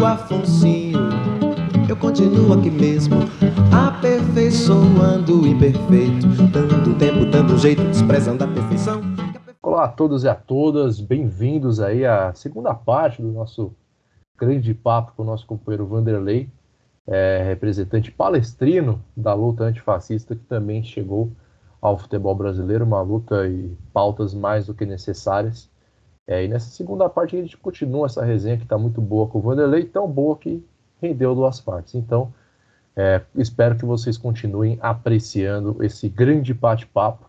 amigo Afonsinho, eu continuo aqui mesmo, aperfeiçoando o imperfeito, dando tempo, dando jeito, desprezando a perfeição. Olá a todos e a todas, bem-vindos aí à segunda parte do nosso grande papo com o nosso companheiro Vanderlei, é, representante palestrino da luta antifascista que também chegou ao futebol brasileiro, uma luta e pautas mais do que necessárias. É, e nessa segunda parte a gente continua essa resenha que está muito boa com o Vanderlei, tão boa que rendeu duas partes. Então, é, espero que vocês continuem apreciando esse grande bate-papo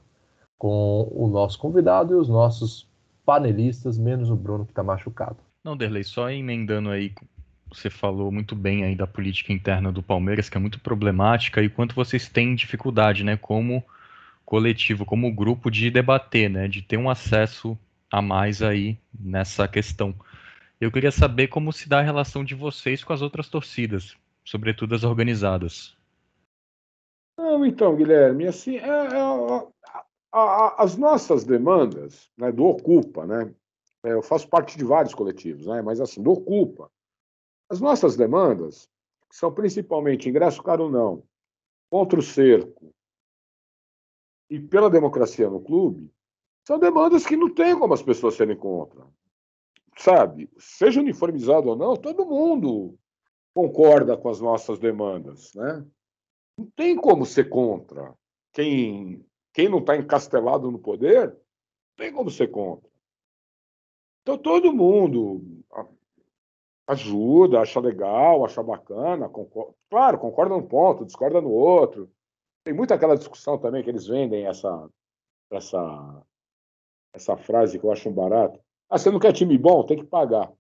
com o nosso convidado e os nossos panelistas, menos o Bruno que está machucado. Não, Derlei, só emendando aí, você falou muito bem aí da política interna do Palmeiras, que é muito problemática, e quanto vocês têm dificuldade, né, como coletivo, como grupo, de debater, né, de ter um acesso a mais aí nessa questão. Eu queria saber como se dá a relação de vocês com as outras torcidas, sobretudo as organizadas. Não, então, Guilherme, assim, é, é, a, a, as nossas demandas né, do Ocupa, né, é, eu faço parte de vários coletivos, né, mas assim, do Ocupa, as nossas demandas, são principalmente ingresso caro não, contra o cerco e pela democracia no clube, são demandas que não tem como as pessoas serem contra. Sabe? Seja uniformizado ou não, todo mundo concorda com as nossas demandas. Né? Não tem como ser contra. Quem, quem não está encastelado no poder, não tem como ser contra. Então todo mundo ajuda, acha legal, acha bacana, concorda, claro, concorda num ponto, discorda no outro. Tem muita aquela discussão também que eles vendem essa, essa essa frase que eu acho um barato. Ah, você não quer time bom? Tem que pagar.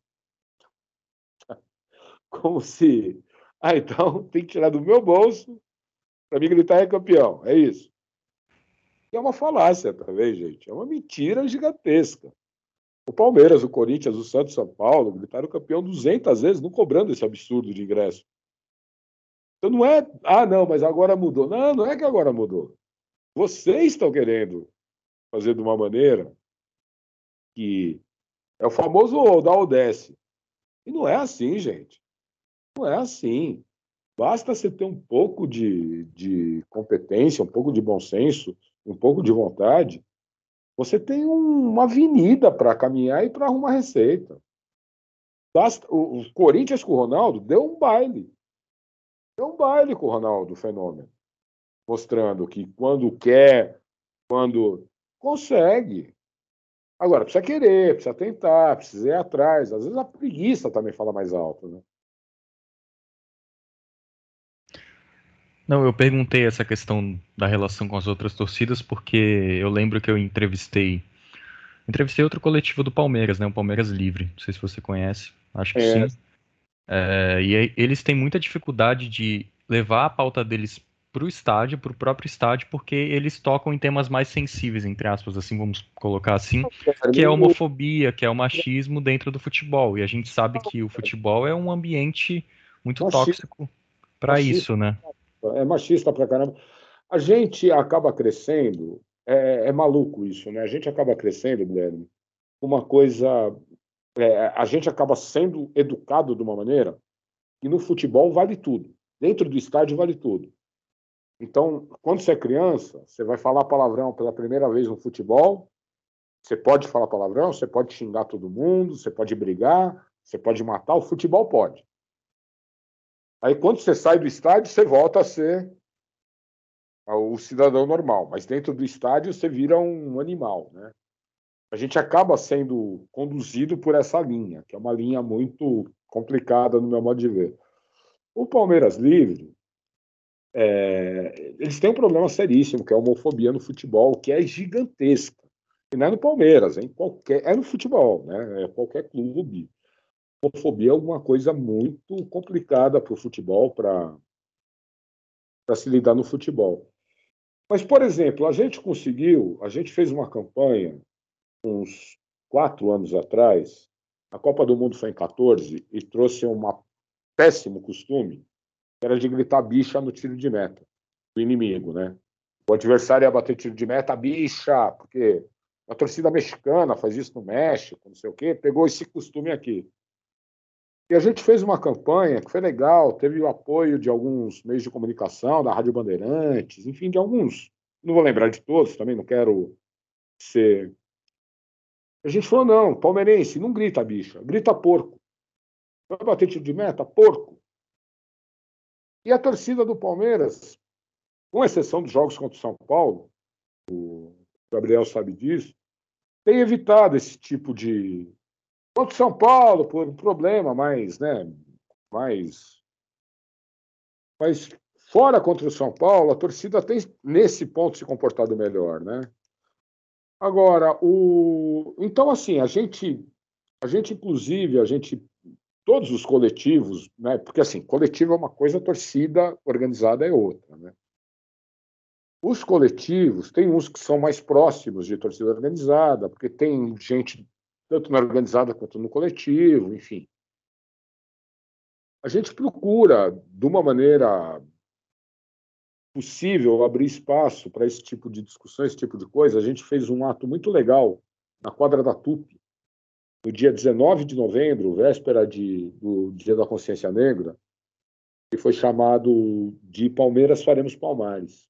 Como se. Ah, então tem que tirar do meu bolso para mim gritar é campeão. É isso. E é uma falácia também, gente. É uma mentira gigantesca. O Palmeiras, o Corinthians, o Santos, São Paulo gritaram campeão 200 vezes, não cobrando esse absurdo de ingresso. Então não é, ah, não, mas agora mudou. Não, não é que agora mudou. Vocês estão querendo fazer de uma maneira que é o famoso da Odesse. E não é assim, gente. Não é assim. Basta você ter um pouco de, de competência, um pouco de bom senso, um pouco de vontade. Você tem um, uma avenida para caminhar e para arrumar receita. Basta, o, o Corinthians com o Ronaldo deu um baile. Deu um baile com o Ronaldo, o fenômeno. Mostrando que quando quer, quando consegue. Agora, precisa querer, precisa tentar, precisa ir atrás. Às vezes a preguiça também fala mais alto, né? Não, eu perguntei essa questão da relação com as outras torcidas porque eu lembro que eu entrevistei entrevistei outro coletivo do Palmeiras, né, o Palmeiras Livre. Não sei se você conhece, acho que é. sim. É, e eles têm muita dificuldade de levar a pauta deles para o estádio, para o próprio estádio, porque eles tocam em temas mais sensíveis, entre aspas, assim, vamos colocar assim, que é a homofobia, que é o machismo dentro do futebol. E a gente sabe que o futebol é um ambiente muito machista. tóxico para isso, né? É machista pra caramba. A gente acaba crescendo, é, é maluco isso, né? A gente acaba crescendo, Guilherme, uma coisa. É, a gente acaba sendo educado de uma maneira e no futebol vale tudo. Dentro do estádio vale tudo. Então, quando você é criança, você vai falar palavrão pela primeira vez no futebol, você pode falar palavrão, você pode xingar todo mundo, você pode brigar, você pode matar, o futebol pode. Aí, quando você sai do estádio, você volta a ser o cidadão normal, mas dentro do estádio você vira um animal, né? A gente acaba sendo conduzido por essa linha, que é uma linha muito complicada no meu modo de ver. O Palmeiras Livre, é, eles têm um problema seríssimo, que é a homofobia no futebol, que é gigantesca. E não é no Palmeiras, é, em qualquer, é no futebol, né? é qualquer clube. Homofobia é alguma coisa muito complicada para o futebol, para se lidar no futebol. Mas, por exemplo, a gente conseguiu, a gente fez uma campanha uns quatro anos atrás, a Copa do Mundo foi em 14 e trouxe um péssimo costume era de gritar bicha no tiro de meta do inimigo, né? O adversário ia bater tiro de meta, bicha, porque a torcida mexicana faz isso no México, não sei o quê, pegou esse costume aqui. E a gente fez uma campanha que foi legal, teve o apoio de alguns meios de comunicação, da Rádio Bandeirantes, enfim, de alguns. Não vou lembrar de todos, também não quero ser. A gente falou: não, palmeirense, não grita bicha, grita porco. Vai bater tiro de meta? Porco. E a torcida do Palmeiras, com exceção dos jogos contra o São Paulo, o Gabriel sabe disso, tem evitado esse tipo de. Contra o São Paulo, por um problema mais, né, mais. Mas fora contra o São Paulo, a torcida tem, nesse ponto, se comportado melhor, né? Agora, o. Então, assim, a gente. A gente, inclusive, a gente todos os coletivos, né? porque assim, coletivo é uma coisa, torcida organizada é outra. Né? Os coletivos, tem uns que são mais próximos de torcida organizada, porque tem gente tanto na organizada quanto no coletivo, enfim. A gente procura, de uma maneira possível, abrir espaço para esse tipo de discussão, esse tipo de coisa. A gente fez um ato muito legal na quadra da TUP, no dia 19 de novembro, véspera de, do Dia da Consciência Negra, que foi chamado de Palmeiras Faremos Palmares.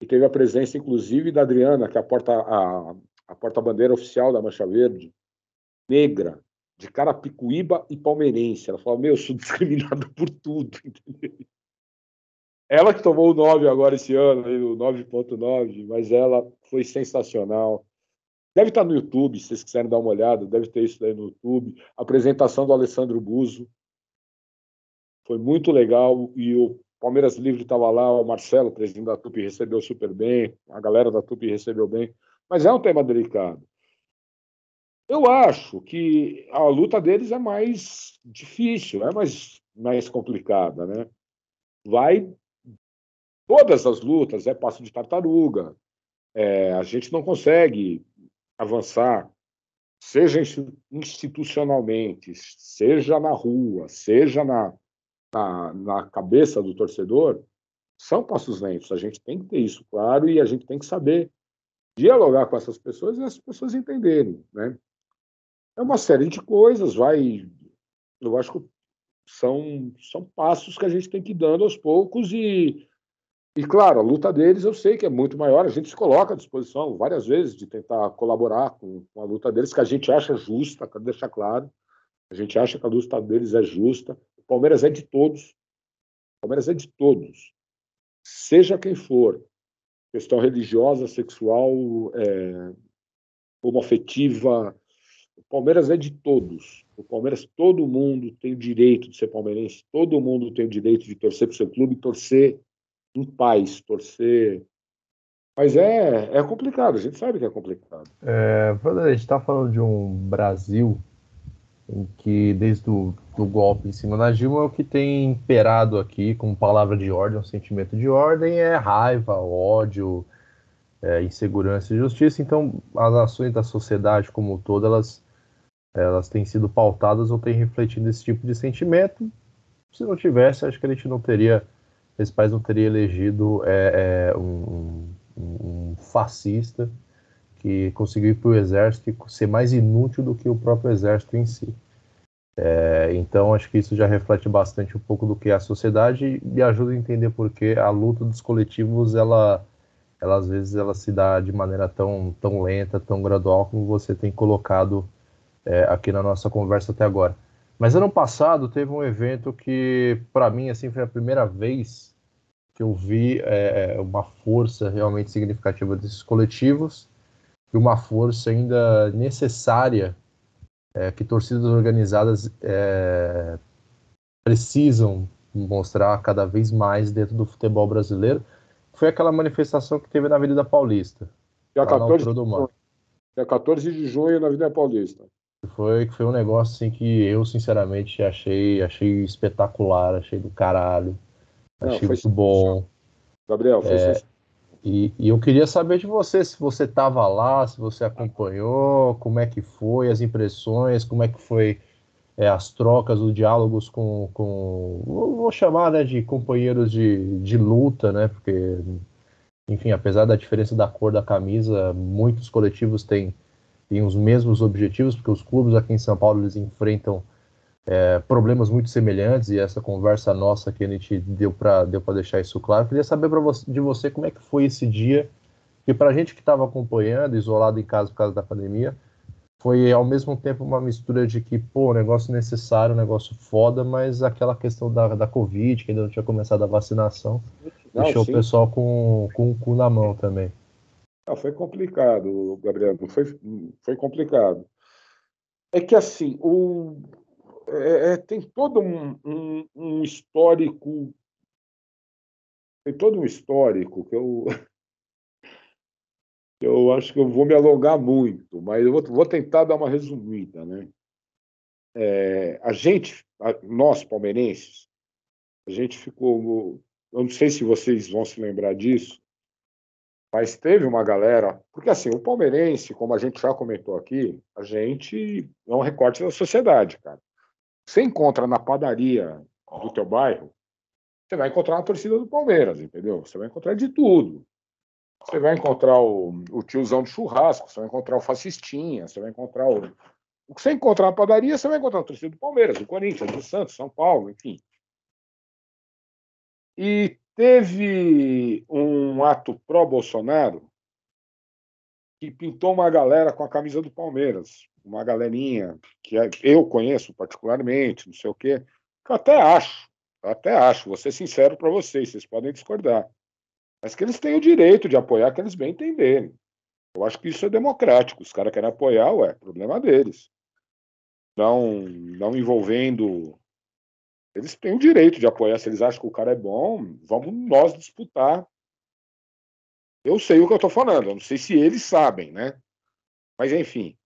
E teve a presença, inclusive, da Adriana, que é a porta-bandeira a, a porta oficial da Mancha Verde, negra, de Carapicuíba e palmeirense. Ela falou: Meu, eu sou discriminada por tudo. Ela que tomou o 9 agora esse ano, o 9.9, mas ela foi sensacional. Deve estar no YouTube, se vocês quiserem dar uma olhada, deve ter isso aí no YouTube. A apresentação do Alessandro Buzo foi muito legal e o Palmeiras Livre estava lá, o Marcelo, presidente da TUP, recebeu super bem, a galera da TUP recebeu bem, mas é um tema delicado. Eu acho que a luta deles é mais difícil, é mais, mais complicada, né? Vai todas as lutas é passo de tartaruga. É, a gente não consegue avançar, seja institucionalmente, seja na rua, seja na, na, na cabeça do torcedor, são passos lentos. A gente tem que ter isso claro e a gente tem que saber dialogar com essas pessoas e as pessoas entenderem, né? É uma série de coisas, vai, eu acho que são, são passos que a gente tem que ir dando aos poucos e e, claro, a luta deles eu sei que é muito maior, a gente se coloca à disposição várias vezes de tentar colaborar com, a luta deles, que a gente acha justa, quero deixar claro, a gente acha que a luta deles é justa. O Palmeiras é de todos, o Palmeiras é de todos, seja quem for, questão religiosa, sexual, é, homoafetiva, o Palmeiras é de todos. O Palmeiras, todo mundo tem o direito de ser palmeirense, todo mundo tem o direito de torcer para o seu clube, torcer em paz, torcer. Mas é, é complicado, a gente sabe que é complicado. É, a gente está falando de um Brasil em que, desde o do golpe em cima da Dilma, o que tem imperado aqui, como palavra de ordem, um sentimento de ordem, é raiva, ódio, é, insegurança e justiça. Então, as ações da sociedade como um todo, elas, elas têm sido pautadas ou têm refletido esse tipo de sentimento. Se não tivesse, acho que a gente não teria esse país não teria elegido é, é, um, um, fascista que conseguiu ir para o exército e ser mais inútil do que o próprio exército em si. É, então, acho que isso já reflete bastante um pouco do que é a sociedade e ajuda a entender por que a luta dos coletivos, ela, ela às vezes ela se dá de maneira tão, tão lenta, tão gradual como você tem colocado é, aqui na nossa conversa até agora. Mas ano passado teve um evento que, para mim, assim, foi a primeira vez que eu vi é, é, uma força realmente significativa desses coletivos e uma força ainda necessária é, que torcidas organizadas é, precisam mostrar cada vez mais dentro do futebol brasileiro. Foi aquela manifestação que teve na Avenida Paulista. Dia 14, de junho, dia 14 de junho na Avenida Paulista. Foi, foi um negócio assim que eu, sinceramente, achei, achei espetacular, achei do caralho. Achei Não, muito bom. Gabriel, foi é, e, e, eu queria saber de você, se você estava lá, se você acompanhou, como é que foi, as impressões, como é que foi é, as trocas, os diálogos com, com vou chamar né, de companheiros de, de luta, né? Porque, enfim, apesar da diferença da cor da camisa, muitos coletivos têm tem os mesmos objetivos, porque os clubes aqui em São Paulo eles enfrentam é, problemas muito semelhantes e essa conversa nossa que a gente deu para deu deixar isso claro. Queria saber você, de você como é que foi esse dia, que para a gente que estava acompanhando, isolado em casa por causa da pandemia, foi ao mesmo tempo uma mistura de que, pô, negócio necessário, negócio foda, mas aquela questão da, da Covid, que ainda não tinha começado a vacinação, não, deixou sim. o pessoal com, com o cu na mão também. Não, foi complicado, Gabriel, foi, foi complicado. É que assim, o, é, é, tem todo um, um, um, histórico. Tem todo um histórico que eu. Eu acho que eu vou me alongar muito, mas eu vou, vou tentar dar uma resumida. Né? É, a gente, a, nós palmeirenses, a gente ficou. Eu não sei se vocês vão se lembrar disso, mas teve uma galera. Porque, assim, o palmeirense, como a gente já comentou aqui, a gente é um recorte da sociedade, cara. Você encontra na padaria do teu bairro, você vai encontrar a torcida do Palmeiras, entendeu? Você vai encontrar de tudo. Você vai encontrar o, o tiozão de churrasco, você vai encontrar o fascistinha, você vai encontrar o. O que você encontrar na padaria, você vai encontrar a torcida do Palmeiras, do Corinthians, do Santos, São Paulo, enfim. E teve um ato pró-Bolsonaro que pintou uma galera com a camisa do Palmeiras uma galerinha que é, eu conheço particularmente, não sei o quê, que eu até acho, eu até acho, vou ser sincero para vocês, vocês podem discordar, mas que eles têm o direito de apoiar que eles bem entenderem. Eu acho que isso é democrático. Os caras querem apoiar, ué, problema deles. Não, não envolvendo. Eles têm o direito de apoiar. Se eles acham que o cara é bom, vamos nós disputar. Eu sei o que eu estou falando. Eu não sei se eles sabem, né? Mas enfim.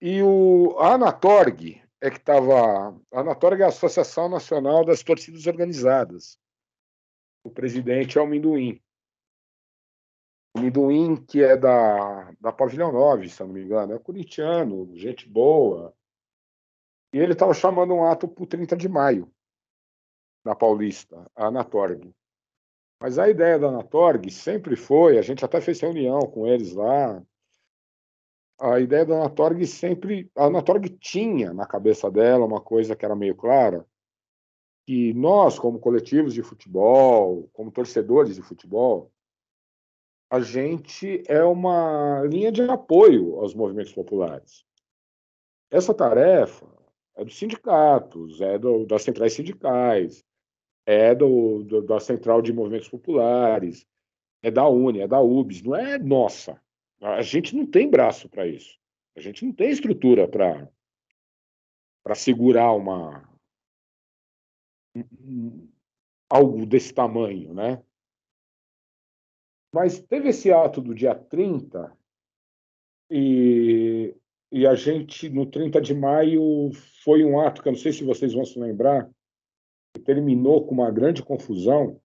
E o, a Anatorg é que estava. A Anatorg é a Associação Nacional das Torcidas Organizadas. O presidente é o Minduim. O Minduim, que é da, da Pavilhão 9, se não me engano, é corintiano, gente boa. E ele estava chamando um ato para o 30 de maio, na Paulista, a Anatorg. Mas a ideia da Anatorg sempre foi, a gente até fez reunião com eles lá, a ideia da Anatorg sempre. A Anatorg tinha na cabeça dela uma coisa que era meio clara, que nós, como coletivos de futebol, como torcedores de futebol, a gente é uma linha de apoio aos movimentos populares. Essa tarefa é dos sindicatos, é do, das centrais sindicais, é do, do, da central de movimentos populares, é da UNE, é da UBS, não é nossa. A gente não tem braço para isso. A gente não tem estrutura para para segurar uma algo desse tamanho, né? Mas teve esse ato do dia 30 e, e a gente, no 30 de maio, foi um ato que eu não sei se vocês vão se lembrar, que terminou com uma grande confusão,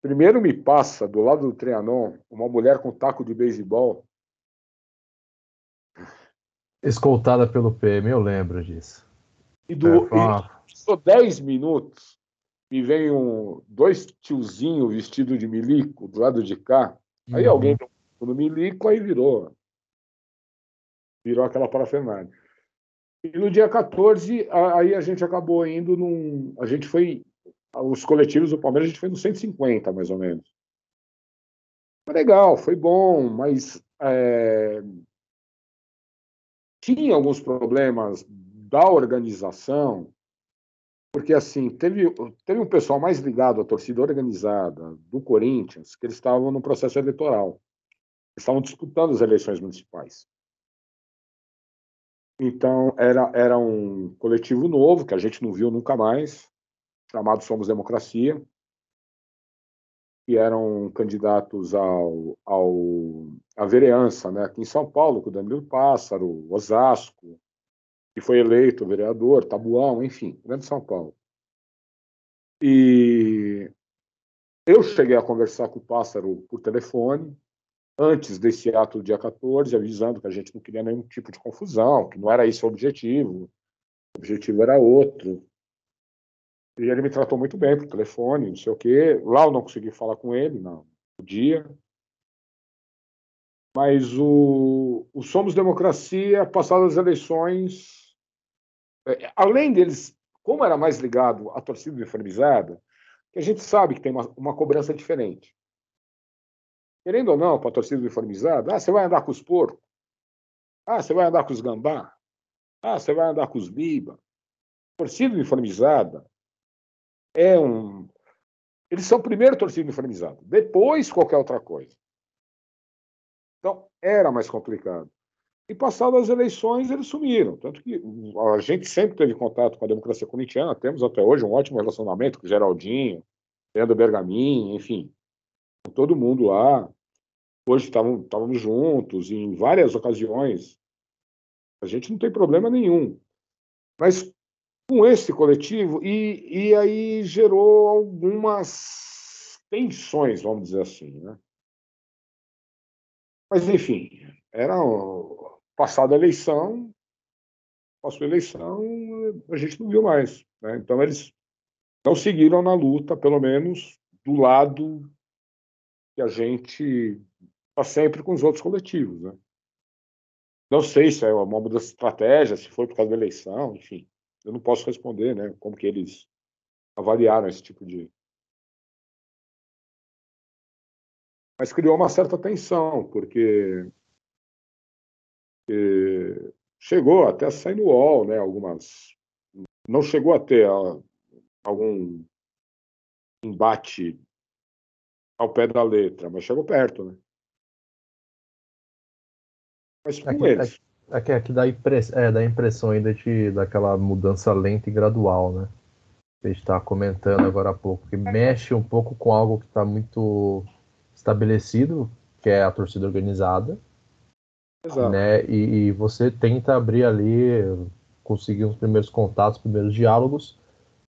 Primeiro me passa, do lado do Trianon, uma mulher com taco de beisebol. Escoltada pelo PM, eu lembro disso. E do é, uma... e, 10 minutos, me vem um, dois tiozinhos vestidos de milico do lado de cá. Aí uhum. alguém no milico, aí virou. Virou aquela parafernália. E no dia 14, aí a gente acabou indo num. A gente foi os coletivos do Palmeiras a gente foi nos 150, mais ou menos. Foi legal, foi bom, mas é, tinha alguns problemas da organização, porque assim, teve, teve um pessoal mais ligado à torcida organizada do Corinthians, que eles estavam no processo eleitoral. Eles estavam disputando as eleições municipais. Então, era, era um coletivo novo, que a gente não viu nunca mais, chamado Somos Democracia, que eram candidatos ao, ao, à vereança né, aqui em São Paulo, com o Danilo Pássaro, Osasco, que foi eleito vereador, Tabuão, enfim, grande São Paulo. E eu cheguei a conversar com o Pássaro por telefone, antes desse ato do dia 14, avisando que a gente não queria nenhum tipo de confusão, que não era esse o objetivo, o objetivo era outro. E ele me tratou muito bem por telefone, não sei o quê. Lá eu não consegui falar com ele no dia. Mas o, o Somos Democracia, passadas as eleições, é, além deles, como era mais ligado à torcida uniformizada, que a gente sabe que tem uma, uma cobrança diferente. Querendo ou não, para a torcida uniformizada, ah, você vai andar com os porcos? Ah, você vai andar com os gambá? Ah, você vai andar com os biba? Torcida uniformizada é um. Eles são primeiro torcida uniformizada, depois qualquer outra coisa. Então, era mais complicado. E passadas as eleições, eles sumiram. Tanto que a gente sempre teve contato com a democracia corintiana, temos até hoje um ótimo relacionamento com o Geraldinho, Leandro Bergamin, enfim, todo mundo lá. Hoje estávamos juntos, em várias ocasiões. A gente não tem problema nenhum. Mas com esse coletivo, e, e aí gerou algumas tensões, vamos dizer assim. Né? Mas, enfim, era passada a eleição, passou a eleição, a gente não viu mais. Né? Então, eles não seguiram na luta, pelo menos do lado que a gente está sempre com os outros coletivos. Né? Não sei se é uma mudança de estratégia, se foi por causa da eleição, enfim. Eu não posso responder né, como que eles avaliaram esse tipo de, mas criou uma certa tensão, porque eh, chegou até a sair no UOL, né, algumas. Não chegou a ter a, algum embate ao pé da letra, mas chegou perto, né? Mas com aqui, eles. Aqui, aqui dá, impress, é, dá impressão ainda de, daquela mudança lenta e gradual, né? a gente está comentando agora há pouco, que mexe um pouco com algo que está muito estabelecido, que é a torcida organizada. Exato. Né? E, e, você tenta abrir ali, conseguir os primeiros contatos, primeiros diálogos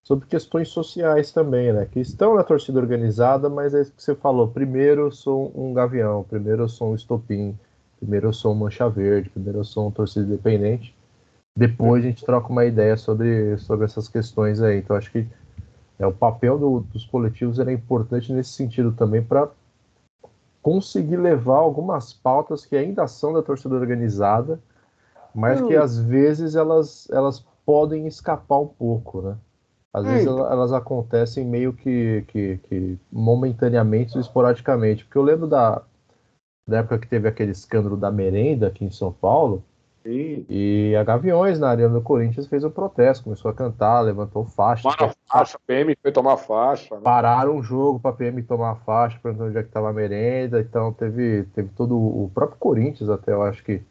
sobre questões sociais também, né? Que estão na torcida organizada, mas é isso que você falou. Primeiro eu sou um gavião, primeiro eu sou um estopim, primeiro eu sou um mancha verde, primeiro eu sou um torcida independente. Depois a gente troca uma ideia sobre, sobre essas questões aí. Então acho que é, o papel do, dos coletivos é importante nesse sentido também para conseguir levar algumas pautas que ainda são da torcida organizada, mas que às vezes elas, elas podem escapar um pouco, né? Às vezes elas, elas acontecem meio que, que, que momentaneamente ou esporadicamente. Porque eu lembro da, da época que teve aquele escândalo da merenda aqui em São Paulo, Sim. E a Gaviões, na Arena do Corinthians, fez um protesto, começou a cantar, levantou faixa. Tomaram faixa, a PM foi tomar faixa. Né? Pararam o jogo para PM tomar faixa, perguntando onde é que estava a merenda. Então teve, teve todo o próprio Corinthians, até eu acho que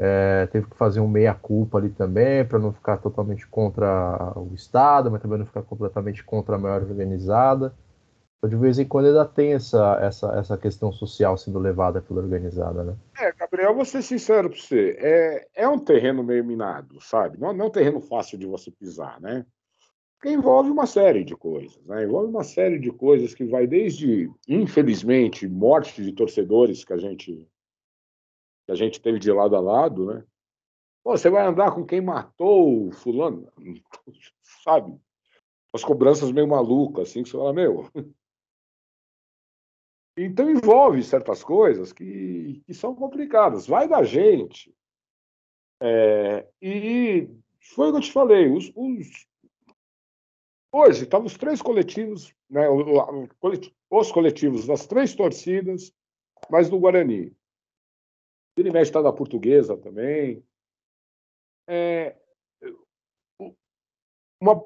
é, teve que fazer um meia-culpa ali também, para não ficar totalmente contra o Estado, mas também não ficar completamente contra a maior organizada. Então, de vez em quando ainda tem essa, essa, essa questão social sendo levada pela organizada, né? É, Gabriel, vou ser sincero para você, é, é um terreno meio minado, sabe? Não, não é um terreno fácil de você pisar, né? Porque envolve uma série de coisas, né? Envolve uma série de coisas que vai desde, infelizmente, morte de torcedores que a gente que a gente teve de lado a lado, né? Pô, você vai andar com quem matou fulano, sabe? As cobranças meio malucas, assim, que você fala, meu, então envolve certas coisas que, que são complicadas. Vai da gente. É, e foi o que eu te falei. Os, os, hoje estavam os três coletivos, né, os coletivos das três torcidas, mas do Guarani. Ele mexe está da portuguesa também. É, uma,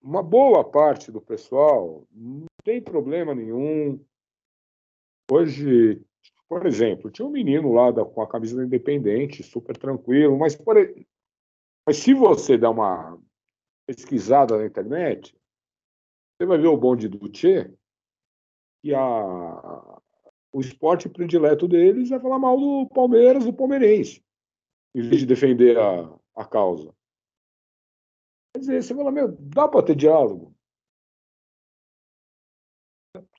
uma boa parte do pessoal não tem problema nenhum Hoje, por exemplo, tinha um menino lá da, com a camisa da Independente, super tranquilo, mas, por, mas se você dá uma pesquisada na internet, você vai ver o bonde do Tchê e a, o esporte predileto deles é falar mal do Palmeiras, do palmeirense, em vez de defender a, a causa. Quer dizer, você fala, meu, dá para ter diálogo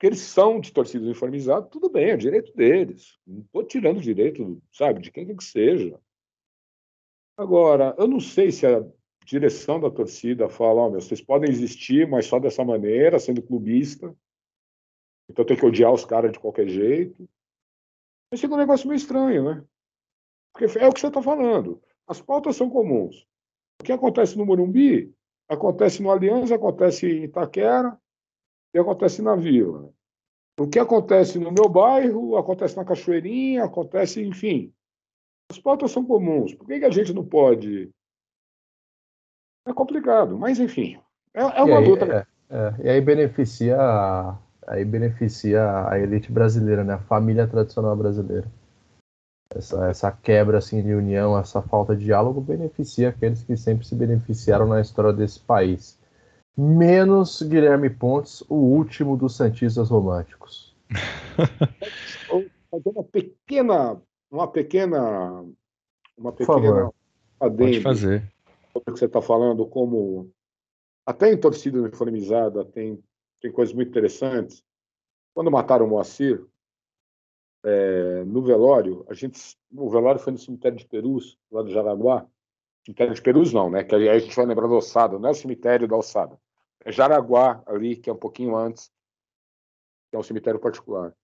porque eles são de torcida uniformizada, tudo bem, é direito deles. Não estou tirando o direito, sabe, de quem quer que seja. Agora, eu não sei se a direção da torcida fala, oh, meu, vocês podem existir, mas só dessa maneira, sendo clubista. Então tem que odiar os caras de qualquer jeito. Esse é um negócio meio estranho, né? Porque é o que você está falando. As pautas são comuns. O que acontece no Morumbi, acontece no Aliança, acontece em Itaquera e acontece na Vila. O que acontece no meu bairro, acontece na Cachoeirinha, acontece, enfim. As pautas são comuns. Por que, que a gente não pode? É complicado, mas enfim. É, é uma aí, luta. É, é, e aí beneficia, aí beneficia a elite brasileira, né? A família tradicional brasileira. Essa, essa quebra assim, de união, essa falta de diálogo beneficia aqueles que sempre se beneficiaram na história desse país menos Guilherme Pontes, o último dos Santistas românticos. fazer uma pequena, uma pequena, uma pequena. Pode fazer. Sobre o que você está falando, como até em torcida uniformizada tem, tem coisas muito interessantes. Quando mataram o Moacir, é, no velório, a gente, o velório foi no cemitério de Perus, lá do Jaraguá, Cemitério de Perus não, né? Que aí a gente vai lembrar da Ossada, não é o cemitério da Ossada. É Jaraguá, ali, que é um pouquinho antes, que é um cemitério particular.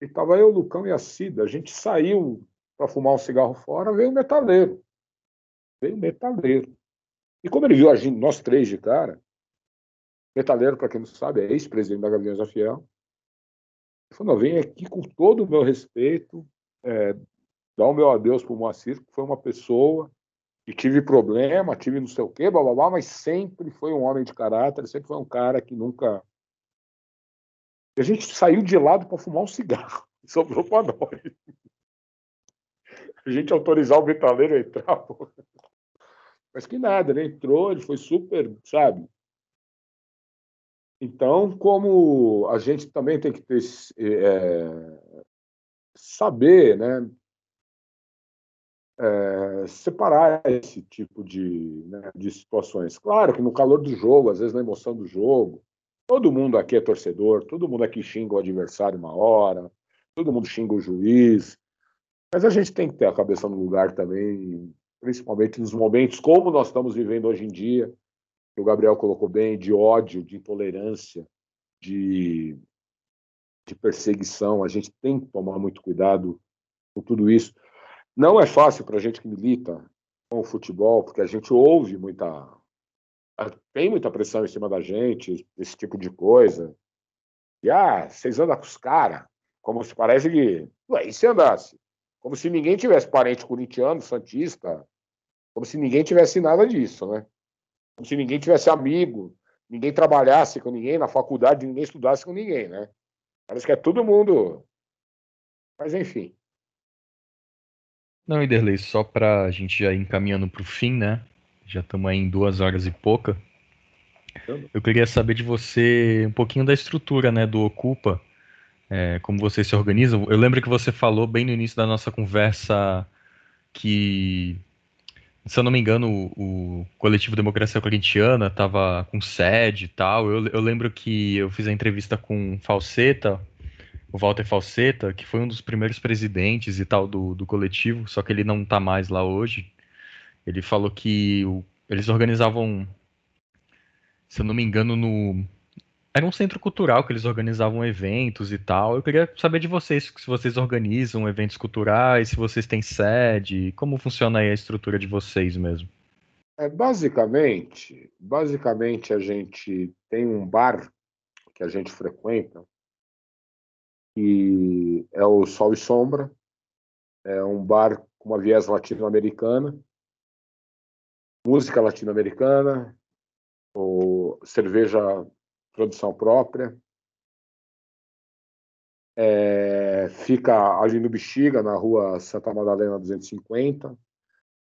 E tava eu, o Lucão e a Cida. A gente saiu para fumar um cigarro fora, veio um metaleiro. Veio um metaleiro. E como ele viu a gente, nós três de cara, metaleiro, para quem não sabe, é ex-presidente da Gaviões da Fiel. Ele falou: não, vem aqui com todo o meu respeito, é, dar o meu adeus para o Moacir, que foi uma pessoa e tive problema, tive não sei o quê, blá, mas sempre foi um homem de caráter, sempre foi um cara que nunca. E a gente saiu de lado para fumar um cigarro, sobrou para nós. A gente autorizar o metaleiro a entrar, pô. Mas que nada, ele entrou, ele foi super, sabe? Então, como a gente também tem que ter, é, saber, né? é, separar esse tipo de, né, de situações. Claro que no calor do jogo, às vezes na emoção do jogo, todo mundo aqui é torcedor, todo mundo aqui xinga o adversário uma hora, todo mundo xinga o juiz, mas a gente tem que ter a cabeça no lugar também, principalmente nos momentos como nós estamos vivendo hoje em dia, que o Gabriel colocou bem, de ódio, de intolerância, de, de perseguição. A gente tem que tomar muito cuidado com tudo isso. Não é fácil para a gente que milita com o futebol, porque a gente ouve muita. Tem muita pressão em cima da gente, esse tipo de coisa. E, ah, vocês andam com os caras, como se parece que. Ué, e se andasse? Como se ninguém tivesse parente corintiano, santista, como se ninguém tivesse nada disso, né? Como se ninguém tivesse amigo, ninguém trabalhasse com ninguém, na faculdade ninguém estudasse com ninguém, né? Parece que é todo mundo. Mas enfim. Não, Iderley, só para a gente já ir encaminhando para o fim, né? Já estamos aí em duas horas e pouca. Eu queria saber de você um pouquinho da estrutura, né, do Ocupa, é, como vocês se organizam. Eu lembro que você falou bem no início da nossa conversa que, se eu não me engano, o, o coletivo Democracia Corintiana estava com sede e tal. Eu, eu lembro que eu fiz a entrevista com Falseta, o Walter Falseta, que foi um dos primeiros presidentes e tal do, do coletivo, só que ele não está mais lá hoje. Ele falou que o, eles organizavam, se eu não me engano, no. Era um centro cultural que eles organizavam eventos e tal. Eu queria saber de vocês se vocês organizam eventos culturais, se vocês têm sede, como funciona aí a estrutura de vocês mesmo. É, basicamente, basicamente a gente tem um bar que a gente frequenta, que é o Sol e Sombra, é um bar com uma viés latino-americana, música latino-americana, ou cerveja produção própria. É, fica ali no Bexiga, na rua Santa Madalena 250.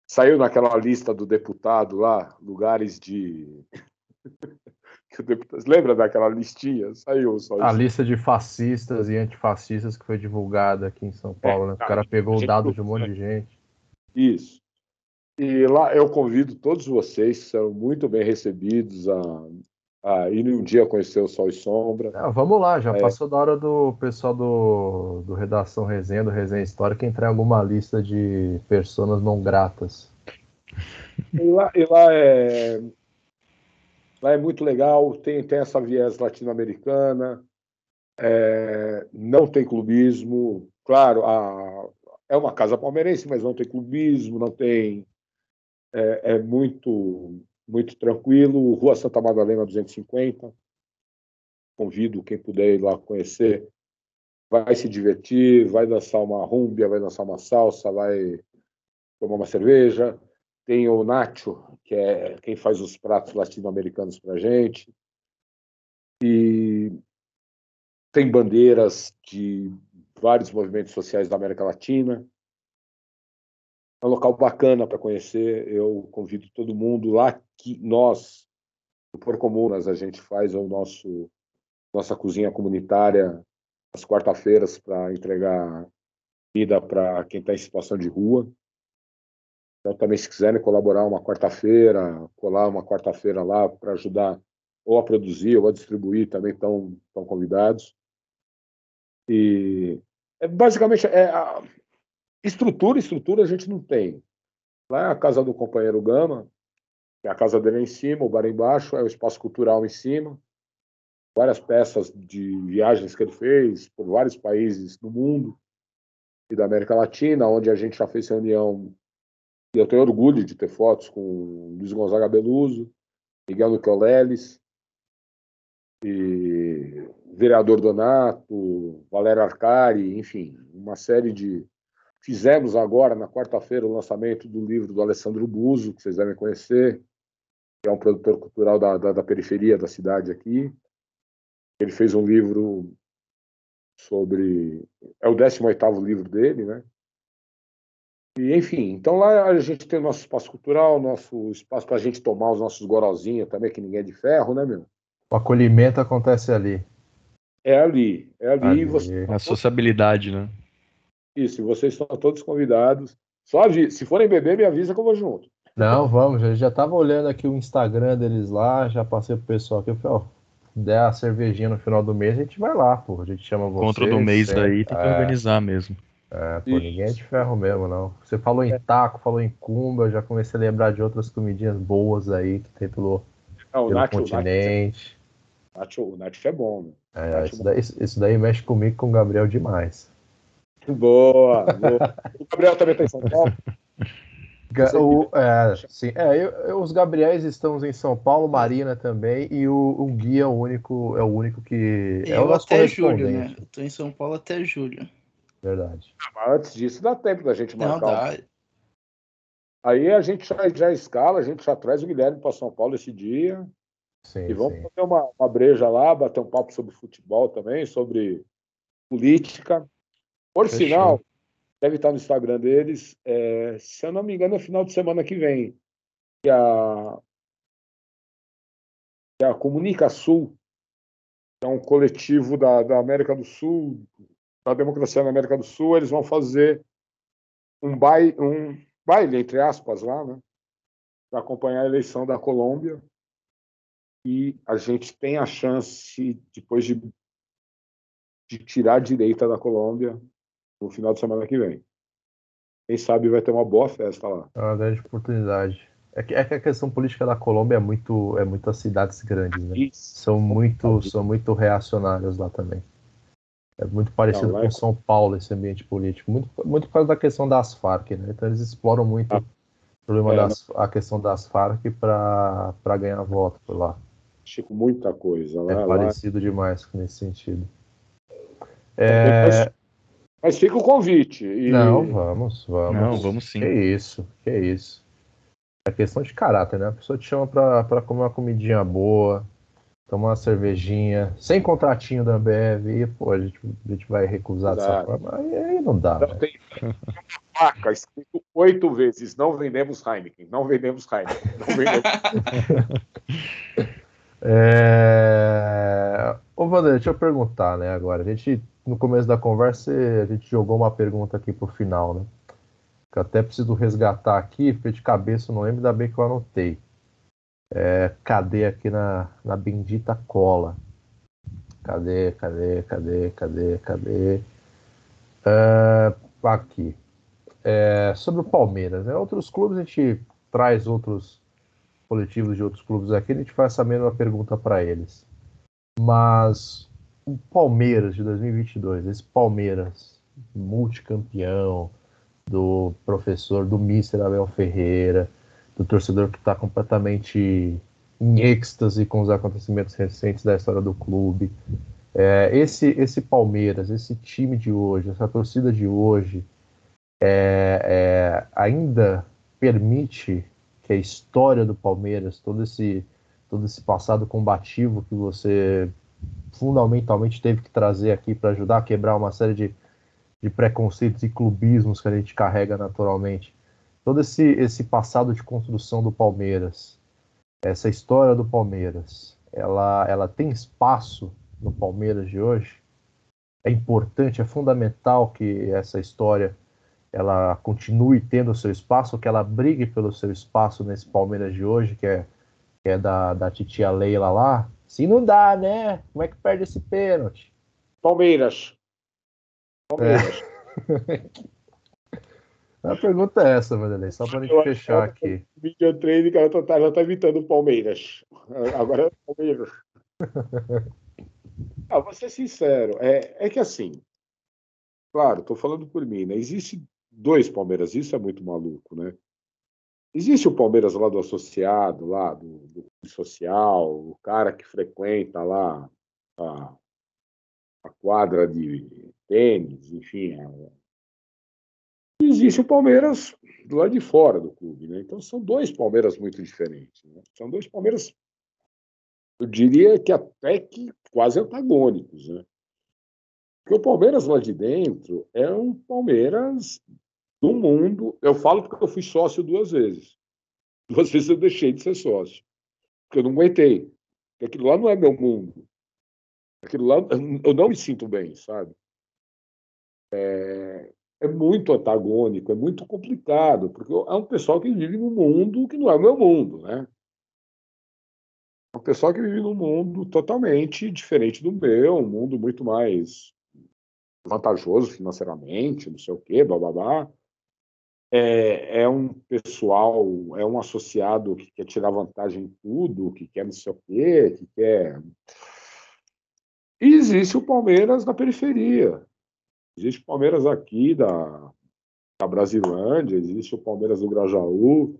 Saiu naquela lista do deputado lá, lugares de Lembra daquela listinha? Saiu só A lista de fascistas e antifascistas que foi divulgada aqui em São Paulo, é, né? O cara pegou o dado de um monte de gente. Isso. E lá eu convido todos vocês, que são muito bem recebidos, a, a ir um dia conhecer o Sol e Sombra. Ah, vamos lá, já é. passou da hora do pessoal do, do Redação Resenha, do Resenha Histórica, entrar em alguma lista de pessoas não gratas. E lá, e lá é, Lá é muito legal, tem, tem essa viés latino-americana, é, não tem clubismo. Claro, a, é uma casa palmeirense, mas não tem clubismo, não tem é, é muito, muito tranquilo. Rua Santa Madalena 250. Convido quem puder ir lá conhecer. Vai se divertir, vai dançar uma rúmbia, vai dançar uma salsa, vai tomar uma cerveja. Tem o Nacho, que é quem faz os pratos latino-americanos para gente. E tem bandeiras de vários movimentos sociais da América Latina. É um local bacana para conhecer. Eu convido todo mundo lá que nós, Por Comunas, a gente faz o nosso nossa cozinha comunitária às quarta-feiras para entregar comida para quem está em situação de rua. Então, também, se quiserem colaborar uma quarta-feira, colar uma quarta-feira lá para ajudar ou a produzir ou a distribuir, também estão, convidados. E é, basicamente é estrutura, estrutura a gente não tem. Lá é a casa do companheiro Gama, que é a casa dele é em cima, o bar embaixo, é o espaço cultural em cima. Várias peças de viagens que ele fez por vários países do mundo e da América Latina, onde a gente já fez reunião. E eu tenho orgulho de ter fotos com Luiz Gonzaga Beluso, Miguel Nicoleles, e vereador Donato, Valério Arcari, enfim, uma série de. Fizemos agora, na quarta-feira, o lançamento do livro do Alessandro Buzo, que vocês devem conhecer, que é um produtor cultural da, da, da periferia da cidade aqui. Ele fez um livro sobre. É o 18 livro dele, né? E, enfim, então lá a gente tem o nosso espaço cultural, nosso espaço para a gente tomar os nossos gorozinhos também, que ninguém é de ferro, né, meu? O acolhimento acontece ali. É ali, é ali. ali. Você... A sociabilidade, né? Isso, vocês estão todos convidados. Só avisa. se forem beber, me avisa que eu vou junto. Não, vamos, já, já tava olhando aqui o Instagram deles lá, já passei pro pessoal aqui, eu falei, ó, der a cervejinha no final do mês, a gente vai lá, pô, a gente chama vocês. Contra do mês sempre. daí tem que é, organizar mesmo. É, pô, ninguém é de ferro mesmo, não. Você falou em taco, falou em cumba, eu já comecei a lembrar de outras comidinhas boas aí que tem pelo, não, pelo Nacho, continente. Nacho, o Nacho é bom, né? É, isso, daí, isso daí mexe comigo com o Gabriel demais. Boa, boa. O Gabriel também está em São Paulo? O, é, sim, é, eu, eu, os Gabriéis estão em São Paulo, Marina também, e o, o Gui é o único, é o único que. Eu é o até julho, né? Eu tô em São Paulo até julho. Verdade. Mas antes disso, dá tempo da gente marcar. Não, dá. Aí a gente já, já escala, a gente já traz o Guilherme para São Paulo esse dia. Sim, e vamos sim. fazer uma, uma breja lá, bater um papo sobre futebol também, sobre política. Por Fechou. sinal, deve estar no Instagram deles, é, se eu não me engano, é final de semana que vem. Que a, que a Comunica Sul, que é um coletivo da, da América do Sul, da democracia na América do Sul, eles vão fazer um baile, um baile entre aspas, lá, né? Para acompanhar a eleição da Colômbia e a gente tem a chance, depois de, de tirar a direita da Colômbia no final de semana que vem. Quem sabe vai ter uma boa festa lá. É uma grande oportunidade. É que, é que a questão política da Colômbia é muito, é muitas cidades grandes, né? Isso. São muito, são muito reacionários lá também. É muito parecido Não, com é... São Paulo esse ambiente político, muito, muito por causa da questão das Farc, né? Então eles exploram muito ah. o problema é, das, a questão das Farc para ganhar voto por lá. Chico, muita coisa. Lá, é parecido lá... demais nesse sentido. É... Mas, mas, fica o convite. E... Não, vamos, vamos. Não, vamos sim. Que isso, que isso. É questão de caráter, né? A pessoa te chama pra, pra comer uma comidinha boa, tomar uma cervejinha, sem contratinho da Ambev, e pô, a gente, a gente vai recusar dessa forma. Aí, aí não dá. Não, né? tem uma placa escrito oito vezes: não vendemos Heineken, não vendemos Heineken, não vendemos. É... Ô, Wander, deixa eu perguntar, né, agora. A gente, no começo da conversa, a gente jogou uma pergunta aqui pro final, né? Que até preciso resgatar aqui, porque de cabeça não lembro, ainda bem que eu anotei. É, cadê aqui na, na bendita cola? Cadê, cadê, cadê, cadê, cadê? É, aqui. É, sobre o Palmeiras, né? Outros clubes a gente traz outros coletivos de outros clubes aqui, a gente faz essa mesma pergunta para eles. Mas o Palmeiras de 2022, esse Palmeiras multicampeão, do professor, do Mister Abel Ferreira, do torcedor que está completamente em êxtase com os acontecimentos recentes da história do clube. É, esse, esse Palmeiras, esse time de hoje, essa torcida de hoje, é, é, ainda permite que a história do Palmeiras, todo esse, todo esse passado combativo que você fundamentalmente teve que trazer aqui para ajudar a quebrar uma série de, de preconceitos e clubismos que a gente carrega naturalmente, todo esse, esse passado de construção do Palmeiras, essa história do Palmeiras, ela, ela tem espaço no Palmeiras de hoje? É importante, é fundamental que essa história ela continue tendo seu espaço, que ela brigue pelo seu espaço nesse Palmeiras de hoje, que é, que é da, da titia Leila lá. Se não dá, né? Como é que perde esse pênalti? Palmeiras. Palmeiras. É. A pergunta é essa, Vanderlei, só para a gente fechar aqui. O video training, cara, já tá, já tá imitando o Palmeiras. Agora é o Palmeiras. ah, vou ser sincero, é, é que assim, claro, estou falando por mim, né? Existe dois Palmeiras, isso é muito maluco, né? Existe o Palmeiras lá do associado, lá do, do social, o cara que frequenta lá a, a quadra de tênis, enfim. Existe o Palmeiras do lado de fora do clube, né? Então são dois Palmeiras muito diferentes. Né? São dois Palmeiras, eu diria que até que quase antagônicos, né? Porque o Palmeiras lá de dentro é um Palmeiras do mundo. Eu falo porque eu fui sócio duas vezes. Duas vezes eu deixei de ser sócio. Porque eu não aguentei. Porque aquilo lá não é meu mundo. Aquilo lá eu não me sinto bem, sabe? É, é muito antagônico, é muito complicado, porque é um pessoal que vive num mundo que não é o meu mundo, né? É um pessoal que vive num mundo totalmente diferente do meu, um mundo muito mais vantajoso financeiramente, não sei o quê, blá é, é um pessoal, é um associado que quer tirar vantagem em tudo, que quer não sei o quê, que quer. E existe o Palmeiras na periferia. Existe o Palmeiras aqui da, da Brasilândia, existe o Palmeiras do Grajaú,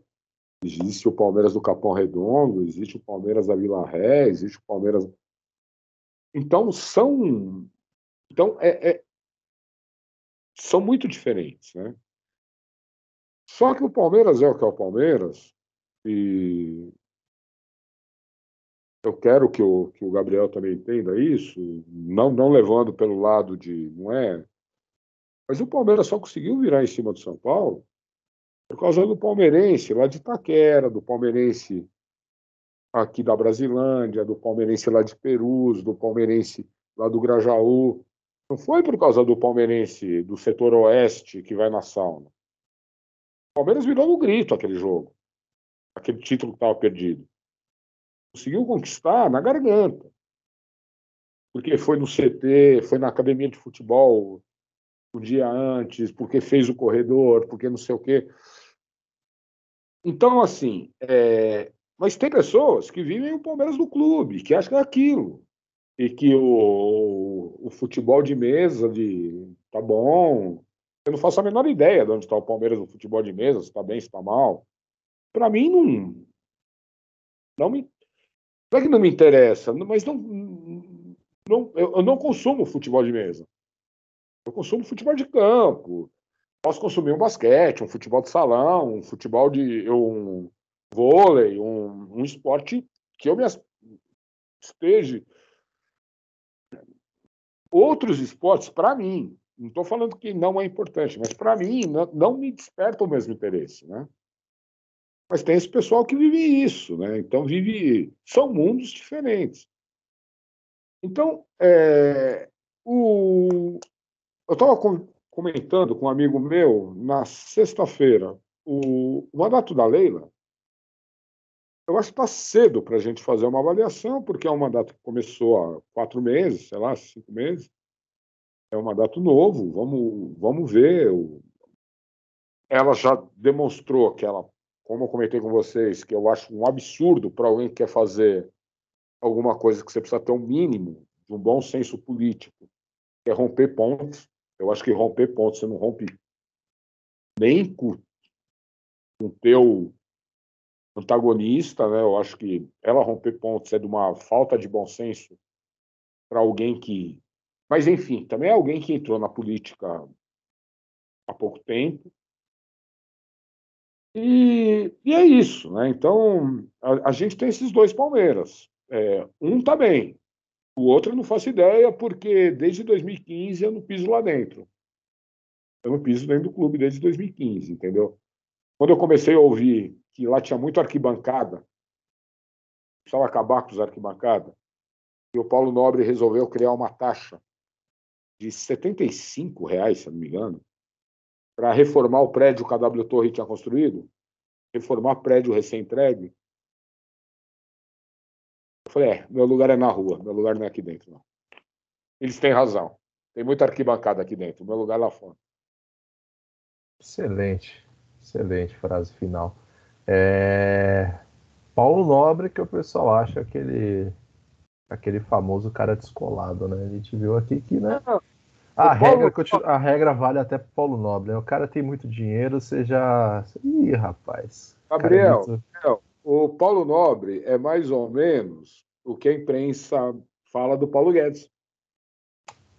existe o Palmeiras do Capão Redondo, existe o Palmeiras da Vila Ré, existe o Palmeiras. Então são, então é, é... são muito diferentes, né? Só que o Palmeiras é o que é o Palmeiras, e eu quero que o, que o Gabriel também entenda isso, não, não levando pelo lado de. não é. Mas o Palmeiras só conseguiu virar em cima do São Paulo por causa do palmeirense lá de Itaquera, do palmeirense aqui da Brasilândia, do palmeirense lá de Perus, do palmeirense lá do Grajaú. Não foi por causa do palmeirense do setor oeste que vai na sauna. Palmeiras virou no grito aquele jogo, aquele título que estava perdido. Conseguiu conquistar na garganta. Porque foi no CT, foi na academia de futebol o dia antes, porque fez o corredor, porque não sei o quê. Então, assim, é... mas tem pessoas que vivem o Palmeiras do clube, que acham que é aquilo. E que o, o futebol de mesa de tá bom, eu não faço a menor ideia de onde está o Palmeiras no futebol de mesa, se está bem, se está mal. Para mim, não. Não me. Não é que não me interessa, mas não. não eu, não consumo futebol de mesa. Eu consumo futebol de campo. Posso consumir um basquete, um futebol de salão, um futebol de. um vôlei, um, um esporte que eu me esteja. Outros esportes, para mim, não estou falando que não é importante, mas para mim não, não, me desperta o mesmo interesse, né? Mas tem esse pessoal que vive isso, né? Então vive, são mundos diferentes. Então, é, o, eu estava comentando com um amigo meu na sexta-feira o, o mandato da Leila. Eu acho que está cedo para a gente fazer uma avaliação, porque é um mandato que começou há quatro meses, sei lá, cinco meses é um mandato novo, vamos, vamos ver. Ela já demonstrou que ela, como eu comentei com vocês, que eu acho um absurdo para alguém que quer fazer alguma coisa que você precisa ter um mínimo de um bom senso político, que é romper pontos. Eu acho que romper pontos você não rompe nem com o teu antagonista, né? Eu acho que ela romper pontos é de uma falta de bom senso para alguém que. Mas, enfim, também é alguém que entrou na política há pouco tempo. E, e é isso, né? Então, a, a, gente tem esses dois Palmeiras. É, um tá bem, o outro eu não faço ideia, porque desde 2015 eu não piso lá dentro. Eu não piso dentro do clube desde 2015, entendeu? Quando eu comecei a ouvir que lá tinha muito arquibancada, precisava acabar com os arquibancadas, e o Paulo Nobre resolveu criar uma taxa de 75 reais, se não me engano, para reformar o prédio que a W Torre tinha construído, reformar prédio recém-entregue. Eu falei, é, meu lugar é na rua, meu lugar não é aqui dentro, não. Eles têm razão. Tem muita arquibancada aqui dentro, meu lugar é lá fora. Excelente, excelente frase final. É... Paulo Nobre, que o pessoal acha aquele aquele famoso cara descolado, né? A gente viu aqui que, né? A regra, continua, a regra vale até pro Paulo Nobre, né? O cara tem muito dinheiro, você já. Ih, rapaz. Gabriel, é muito... o Paulo Nobre é mais ou menos o que a imprensa fala do Paulo Guedes.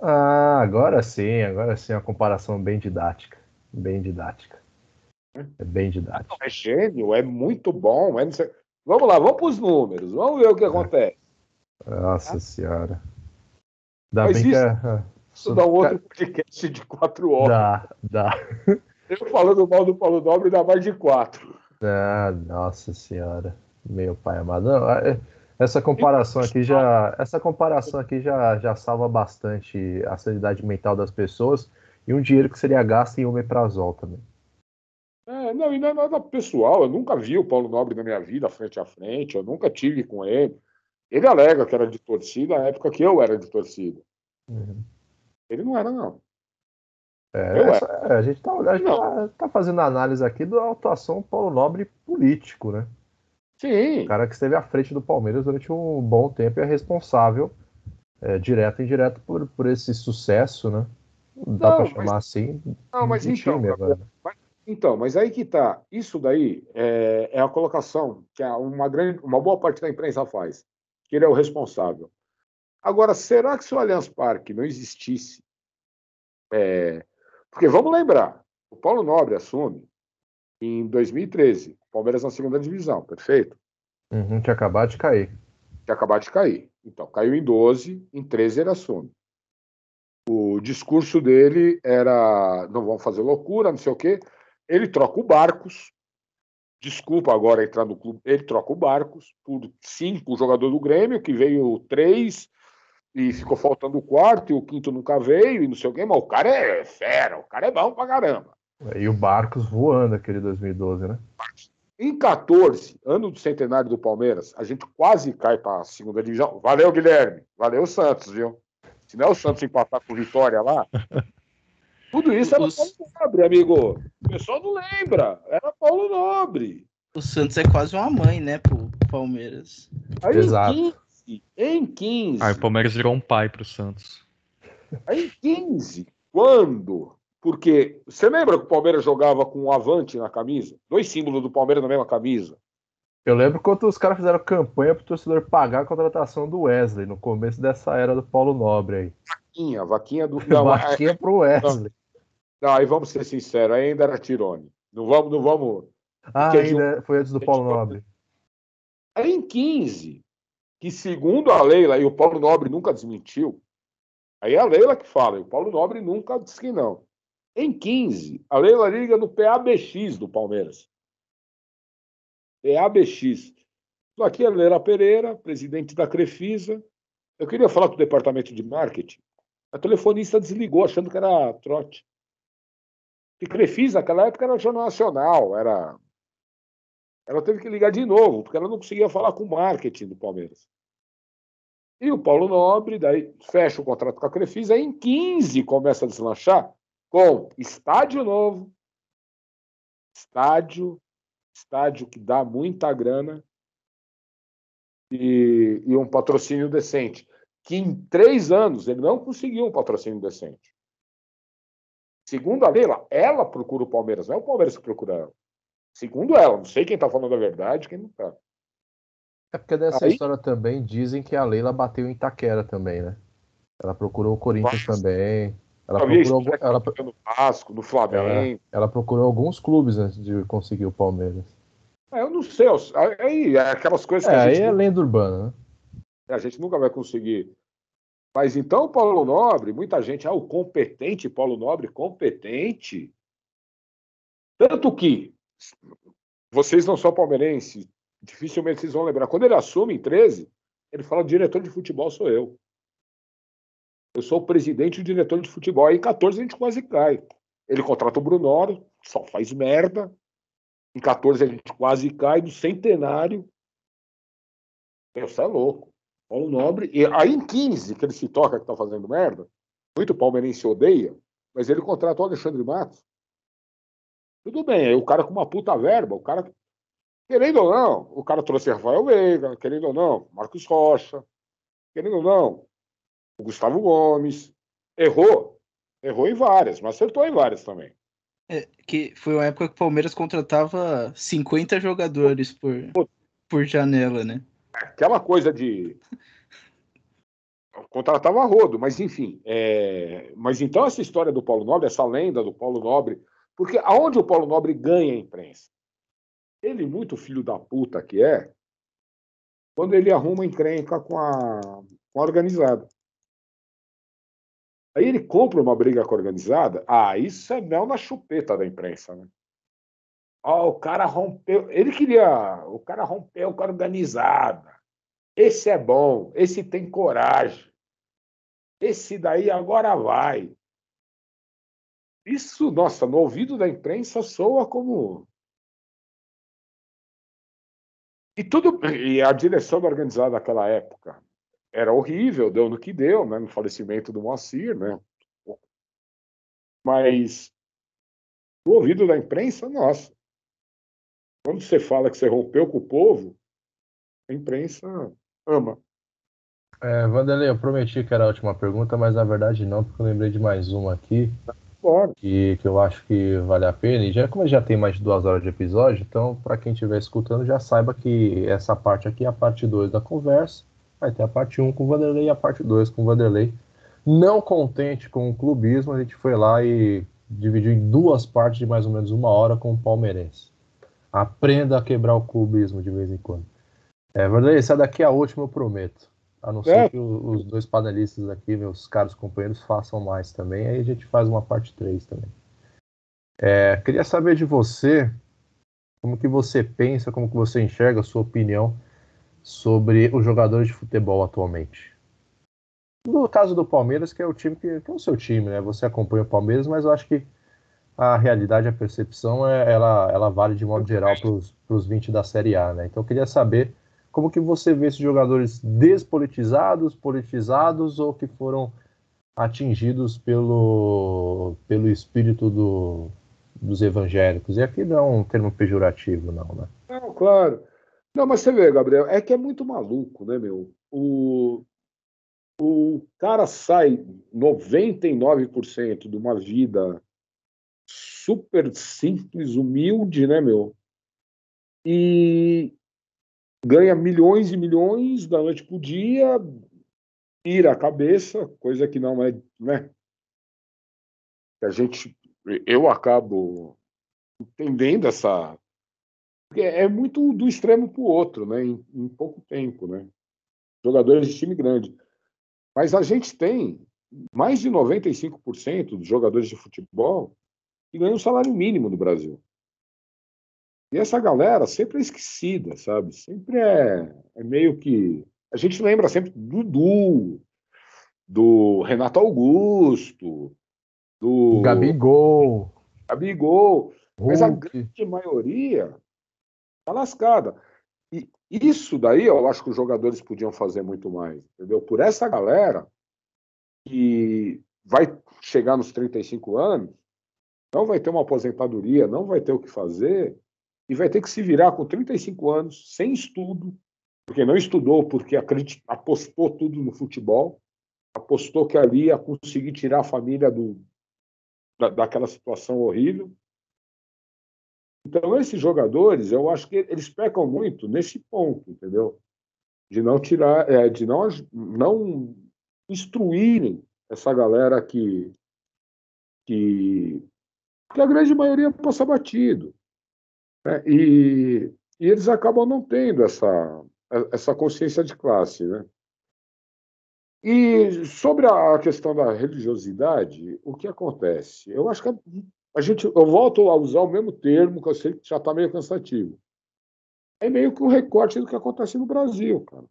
Ah, agora sim, agora sim, uma comparação bem didática. Bem didática. É bem didática. É gênio, é muito bom. É... Vamos lá, vamos para os números, vamos ver o que é. acontece. Nossa ah. Senhora. Ainda Mas bem isso, que é... isso dá um outro podcast de quatro horas. Dá, dá. Eu falando mal do Paulo Nobre dá mais de quatro. Ah, nossa senhora. Meu pai amado. Não, é, essa comparação aqui já. Essa comparação aqui já, já salva bastante a sanidade mental das pessoas e um dinheiro que seria gasto em omeprazol também. É, não, e não é nada pessoal. Eu nunca vi o Paulo Nobre na minha vida frente a frente, eu nunca tive com ele. Ele alega que era de torcida na época que eu era de torcida. Uhum. Ele não era, não. É, essa, é, a gente, tá, a gente tá, tá, fazendo análise aqui da atuação Paulo Nobre político, né? Sim. O cara que esteve à frente do Palmeiras durante um bom tempo e é responsável, é, direto e indireto, por, por esse sucesso, né? Dá para chamar assim. Não, mas então, mas, então, mas aí que tá. Isso daí é, é a colocação que uma, grande, uma boa parte da imprensa faz que ele é o responsável. Agora, será que se o Allianz Parque não existisse? É... Porque vamos lembrar, o Paulo Nobre assume em 2013, Palmeiras na segunda divisão, perfeito? Uhum, tinha acabado de cair. Tinha acabado de cair. Então, caiu em 12, em 13 ele assume. O discurso dele era: não vamos fazer loucura, não sei o quê. Ele troca o Barcos, desculpa agora entrar no clube, ele troca o Barcos por cinco jogador do Grêmio, que veio três e ficou faltando o quarto, e o quinto nunca veio, e não sei o quê, mas o cara é fera, o cara é bom pra caramba. E o Barcos voando aquele 2012, né? Em 14, ano do centenário do Palmeiras, a gente quase cai para a segunda divisão. Valeu, Guilherme. Valeu, Santos, viu? Se não é o Santos empatar com Vitória lá, tudo isso era Paulo Nobre, amigo. O pessoal não lembra. Era Paulo Nobre. O Santos é quase uma mãe, né, pro Palmeiras. Aí, Exato. Em 15, em 15. Aí o Palmeiras virou um pai pro Santos. Aí em 15, quando? Porque você lembra que o Palmeiras jogava com o Avante na camisa? Dois símbolos do Palmeiras na mesma camisa. Eu lembro quando os caras fizeram campanha pro torcedor pagar a contratação do Wesley no começo dessa era do Paulo Nobre aí. Vaquinha, vaquinha do. Não, vaquinha pro Wesley. Não, aí vamos ser sinceros, ainda era Tirone. Não vamos, não vamos. Ah, ainda foi antes do Paulo Nobre. Aí em 15, que segundo a Leila, e o Paulo Nobre nunca desmentiu, aí é a Leila que fala, e o Paulo Nobre nunca disse que não. Em 15, a Leila liga no PABX do Palmeiras. PABX. Estou aqui a Leila Pereira, presidente da Crefisa. Eu queria falar com o departamento de marketing. A telefonista desligou, achando que era trote. E Crefisa, naquela época, era Jornal Nacional, era. Ela teve que ligar de novo, porque ela não conseguia falar com o marketing do Palmeiras. E o Paulo Nobre, daí fecha o contrato com a Crefisa, aí em 15 começa a deslanchar com estádio novo, estádio, estádio que dá muita grana e, e um patrocínio decente. Que em três anos ele não conseguiu um patrocínio decente. Segundo a Leila, ela procura o Palmeiras, não é o Palmeiras que procura ela. Segundo ela, não sei quem está falando a verdade, quem não está. É porque dessa Aí- história também dizem que a Leila bateu em Itaquera também, né? Ela procurou o Corinthians Nossa. também. Ela Talvez procurou, algum- ela, ela... no Vasco, no Flamengo. ela procurou alguns clubes antes de conseguir o Palmeiras. É, eu não sei. Aí é aquelas coisas que É, a aí gente é não- lenda urbana, né? a gente nunca vai conseguir. Mas então Paulo Nobre, muita gente, ah, o competente, Paulo Nobre, competente. Tanto que vocês não são palmeirenses, dificilmente vocês vão lembrar. Quando ele assume em 13, ele fala: diretor de futebol sou eu. Eu sou o presidente e o diretor de futebol. Aí em 14 a gente quase cai. Ele contrata o Brunoro, só faz merda. Em 14 a gente quase cai no centenário. Isso é louco. Paulo Nobre. E aí em 15, que ele se toca que tá fazendo merda, muito palmeirense odeia, mas ele contratou o Alexandre Matos. Tudo bem, aí o cara com uma puta verba, o cara. Querendo ou não, o cara trouxe Rafael Veiga, querendo ou não, Marcos Rocha, querendo ou não, o Gustavo Gomes. Errou. Errou em várias, mas acertou em várias também. É, que foi uma época que o Palmeiras contratava 50 jogadores por, por janela, né? Aquela coisa de contratava rodo, mas enfim. é, Mas então essa história do Paulo Nobre, essa lenda do Paulo Nobre, porque aonde o Paulo Nobre ganha a imprensa? Ele, muito filho da puta que é, quando ele arruma encrenca com a, com a organizada. Aí ele compra uma briga com a organizada, ah, isso é mel na chupeta da imprensa, né? Ó, o cara rompeu. Ele queria. O cara rompeu com a organizada. Esse é bom. Esse tem coragem. Esse daí agora vai. Isso, nossa, no ouvido da imprensa soa como. E tudo. E a direção da organizada naquela época era horrível, deu no que deu, né? No falecimento do Moacir, né? Mas no ouvido da imprensa, nossa. Quando você fala que você rompeu com o povo, a imprensa ama. É, Vanderlei, eu prometi que era a última pergunta, mas na verdade não, porque eu lembrei de mais uma aqui Bora. que, que eu acho que vale a pena. E já como já tem mais de duas horas de episódio, então para quem estiver escutando já saiba que essa parte aqui é a parte 2 da conversa. Vai ter a parte 1 um com o Vanderlei e a parte 2 com o Vanderlei. Não contente com o clubismo, a gente foi lá e dividiu em duas partes de mais ou menos uma hora com o palmeirense. Aprenda a quebrar o clubismo de vez em quando. É, Vanderlei, essa daqui é a última, eu prometo. A não ser É. que os dois panelistas aqui, meus caros companheiros, façam mais também. Aí a gente faz uma parte 3 também. É, queria saber de você, como que você pensa, como que você enxerga a sua opinião sobre os jogadores de futebol atualmente. No caso do Palmeiras, que é o time que, que é o seu time, né? Você acompanha o Palmeiras, mas eu acho que a realidade, a percepção, é, ela, ela vale de modo geral para os 20 da Série A, né? Então eu queria saber como que você vê esses jogadores despolitizados, politizados ou que foram atingidos pelo, pelo espírito do, dos evangélicos. E aqui não é um termo pejorativo, não, né? Não, claro. Não, mas você vê, Gabriel, é que é muito maluco, né, meu? O, o cara sai 99% de uma vida super simples, humilde, né, meu? E ganha milhões e milhões da noite pro dia, tira a cabeça, coisa que não é, né? A gente, eu acabo entendendo essa porque é muito do extremo para o outro, né? Em, em pouco tempo, né? Jogadores de time grande. Mas a gente tem mais de 95% dos jogadores de futebol que ganham um salário mínimo no Brasil. E essa galera sempre é esquecida, sabe? Sempre é, é meio que. A gente lembra sempre do Dudu, do Renato Augusto, do Gabigol, Gabigol. Mas a Hulk. grande maioria tá lascada. E isso daí eu acho que os jogadores podiam fazer muito mais, entendeu? Por essa galera que vai chegar nos 35 anos, não vai ter uma aposentadoria, não vai ter o que fazer, e vai ter que se virar com 35 anos, sem estudo, porque não estudou, porque apostou tudo no futebol, apostou que ali ia conseguir tirar a família do, da, daquela situação horrível. Então, esses jogadores, eu acho que eles pecam muito nesse ponto, entendeu? De não tirar, é, de não, não instruírem essa galera que, que, que a grande maioria passa batido. Né? E, e eles acabam não tendo essa, essa consciência de classe, né? E sobre a questão da religiosidade, o que acontece? Eu acho que a gente, eu volto a usar o mesmo termo que eu sei que já está meio cansativo. É meio que um recorte do que acontece no Brasil, cara.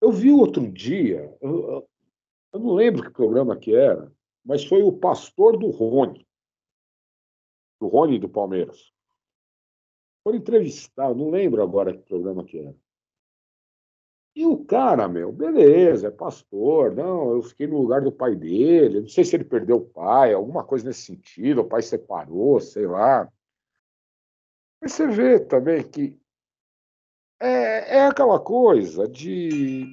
Eu vi outro dia, eu, eu não lembro que programa que era, mas foi o pastor do Rony, do Rony do Palmeiras. Foi entrevistar, não lembro agora que programa que era. E o cara, meu, beleza, é pastor, não, eu fiquei no lugar do pai dele, não sei se ele perdeu o pai, alguma coisa nesse sentido, o pai separou, sei lá. Mas você vê também que é, é aquela coisa de,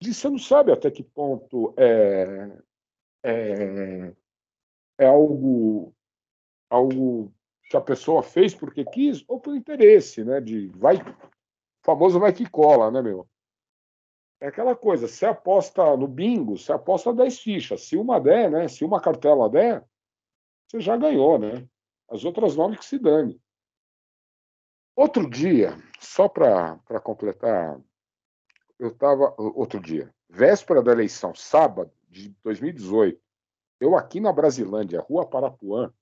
de você não sabe até que ponto é, é, é algo, algo que a pessoa fez porque quis ou por interesse, né? De vai famoso vai que cola, né, meu? É aquela coisa, você aposta no bingo, você aposta 10 fichas. Se uma der, né? Se uma cartela der, você já ganhou, né? As outras nove que se dane. Outro dia, só para completar, eu estava. Outro dia, véspera da eleição, sábado de 2018, eu aqui na Brasilândia, Rua Parapuã,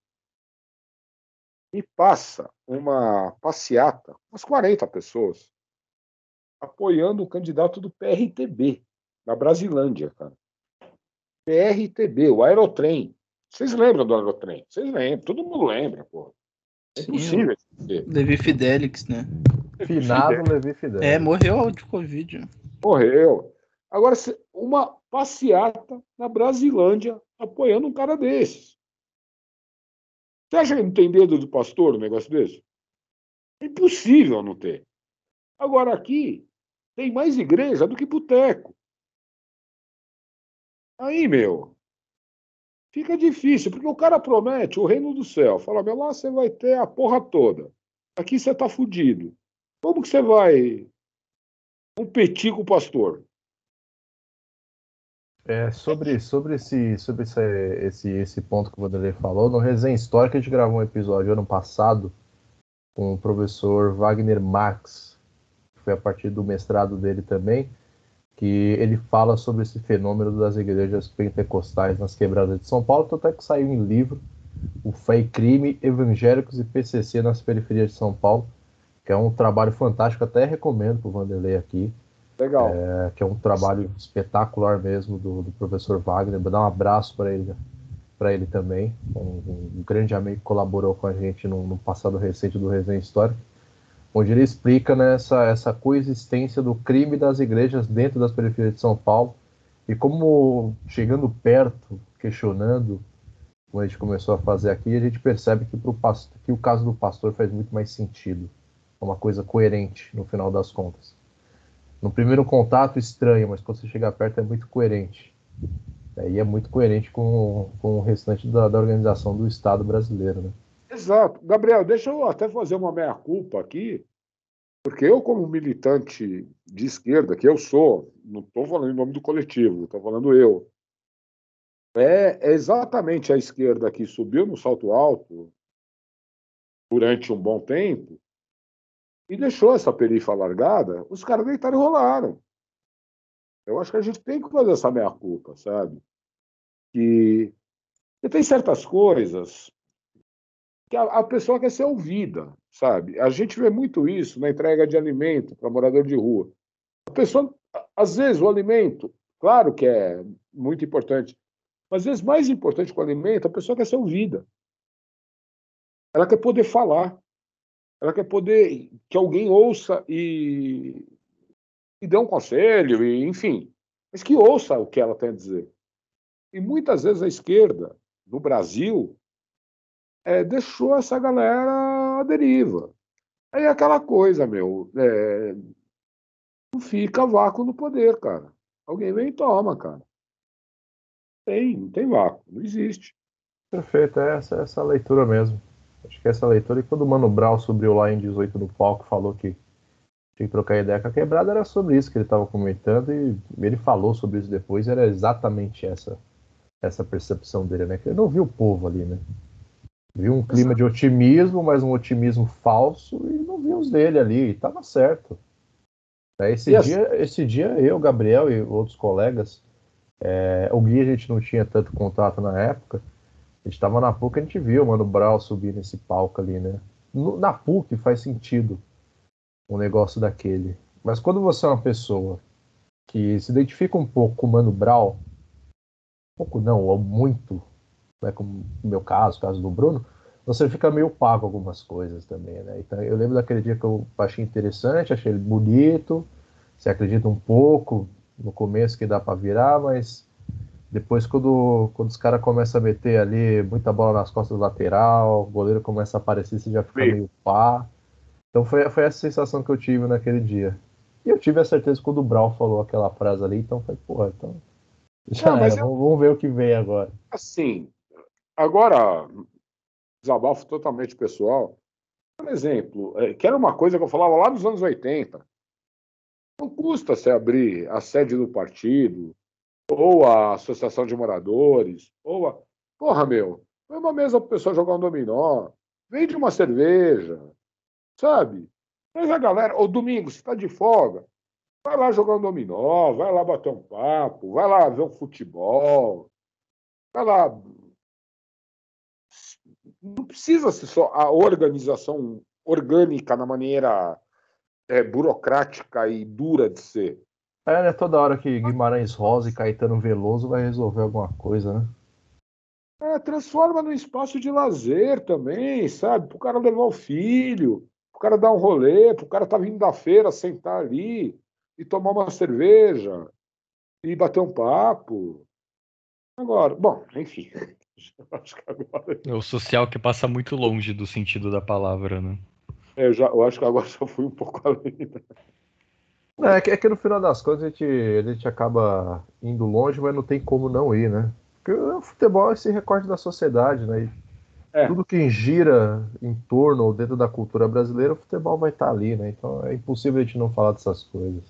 me passa uma passeata, umas 40 pessoas, apoiando o candidato do PRTB, na Brasilândia, cara. PRTB, o Aerotrem. Vocês lembram do Aerotrem? Vocês lembram, todo mundo lembra, pô. É impossível. Levi Fidelix, né? Finado Levi Fidelix. É, morreu de Covid. Morreu. Agora, uma passeata na Brasilândia apoiando um cara desses. Você acha que não tem dedo do pastor um negócio desse? É impossível não ter. Agora, aqui, tem mais igreja do que boteco. Aí, meu, fica difícil, porque o cara promete o reino do céu. Fala, meu, lá você vai ter a porra toda. Aqui você tá fudido. Como que você vai competir com o pastor? É, sobre, sobre, esse, sobre esse, esse, esse ponto que o Vanderlei falou, no Resenha Histórica a gente gravou um episódio ano passado com o professor Wagner Marx, foi a partir do mestrado dele também, que ele fala sobre esse fenômeno das igrejas pentecostais nas quebradas de São Paulo, tanto é que saiu em livro o Fé e Crime, Evangélicos e PCC nas periferias de São Paulo, que é um trabalho fantástico, até recomendo para o Vanderlei aqui. Legal. É, que é um trabalho espetacular mesmo do, do professor Wagner. Vou dar um abraço para ele, para ele também, um, um, grande amigo que colaborou com a gente no, no passado recente do Resenha Histórica onde ele explica né, essa, essa coexistência do crime das igrejas dentro das periferias de São Paulo e como, chegando perto, questionando, como a gente começou a fazer aqui, a gente percebe que, pro pastor, que o caso do pastor faz muito mais sentido. É uma coisa coerente, no final das contas. No primeiro contato, estranho, mas quando você chega perto é muito coerente. E é muito coerente com, com o restante da, da organização do Estado brasileiro. Né? Exato. Gabriel, deixa eu até fazer uma meia-culpa aqui, porque eu, como militante de esquerda, que eu sou, não estou falando em nome do coletivo, estou falando eu, é exatamente a esquerda que subiu no salto alto durante um bom tempo e deixou essa perifa largada, os caras deitaram e rolaram. Eu acho que a gente tem que fazer essa meia-culpa, sabe? Que, tem certas coisas que a, a, pessoa quer ser ouvida, sabe? A gente vê muito isso na entrega de alimento para morador de rua. A pessoa, às vezes, o alimento, claro que é muito importante, mas às vezes mais importante que o alimento, a pessoa quer ser ouvida. Ela quer poder falar. Ela quer poder que alguém ouça e, e dê um conselho, e, enfim, mas que ouça o que ela tem a dizer. E muitas vezes a esquerda, no Brasil, é, deixou essa galera à deriva. Aí é aquela coisa, meu, é, não fica vácuo no poder, cara. Alguém vem e toma, cara. Tem, não tem vácuo, não existe. Perfeito, é essa, essa leitura mesmo. Acho que essa leitura, e quando o Mano Brown subiu lá em 18 no palco falou que tinha que trocar ideia com a quebrada, era sobre isso que ele estava comentando, e ele falou sobre isso depois, era exatamente essa essa percepção dele, né? Que ele não viu o povo ali, né? Viu um clima de otimismo, mas um otimismo falso, e não viu os dele ali, e tava certo. Esse, dia, esse dia, eu, Gabriel e outros colegas, é, o Gui a gente não tinha tanto contato na época, a gente estava na PUC, a gente viu o Mano Brown subir nesse palco ali, né? No, na PUC faz sentido um negócio daquele. Mas quando você é uma pessoa que se identifica um pouco com o Mano Brown, pouco não, ou muito, né, como no meu caso, o caso do Bruno, você fica meio pago algumas coisas também, né? Então eu lembro daquele dia que eu achei interessante, achei ele bonito, você acredita um pouco no começo que dá para virar, mas depois quando, quando os caras começam a meter ali muita bola nas costas do lateral, o goleiro começa a aparecer, você já fica Sim. meio pá. Então foi, foi essa sensação que eu tive naquele dia. E eu tive a certeza quando o Brau falou aquela frase ali, então foi, porra, então já não, é, vamos ver o que vem agora. Assim, agora, desabafo totalmente pessoal. Por exemplo, é, que era uma coisa que eu falava lá nos anos 80. Não custa se abrir a sede do partido, ou a associação de moradores, ou a. Porra, meu, foi uma mesa para o pessoal jogar um dominó, vende uma cerveja, sabe? Mas a galera, ou domingo, você está de folga, Vai lá jogar um dominó, vai lá bater um papo, vai lá ver um futebol, vai lá. Não precisa ser só a organização orgânica na maneira é, burocrática e dura de ser. É, né? Toda hora que Guimarães Rosa e Caetano Veloso vai resolver alguma coisa, né? É, transforma num espaço de lazer também, sabe? Para o cara levar o filho, para o cara dar um rolê, para o cara estar tá vindo da feira, sentar ali e tomar uma cerveja e bater um papo. Agora, bom, enfim. Agora... É o social que passa muito longe do sentido da palavra, né? É, eu, já, eu acho que agora já fui um pouco além. Né? É, que, é que no final das contas a gente, a gente acaba indo longe, mas não tem como não ir, né? Porque o futebol é esse recorte da sociedade, né? É. Tudo que gira em torno ou dentro da cultura brasileira, o futebol vai estar ali, né? Então é impossível a gente não falar dessas coisas.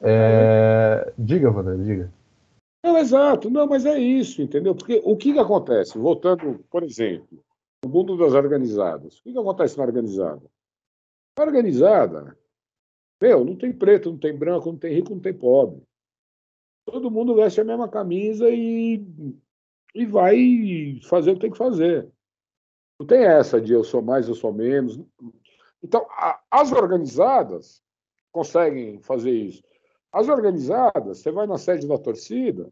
É... Diga, Wander, diga. Não, exato, não, mas é isso, entendeu? Porque o que, que acontece? Voltando, por exemplo, no mundo das organizadas, o que, que acontece na organizada? A organizada, meu, não tem preto, não tem branco, não tem rico, não tem pobre. Todo mundo veste a mesma camisa e, e vai fazer o que tem que fazer. Não tem essa de eu sou mais, eu sou menos. Então, a, as organizadas conseguem fazer isso. As organizadas, você vai na sede da torcida,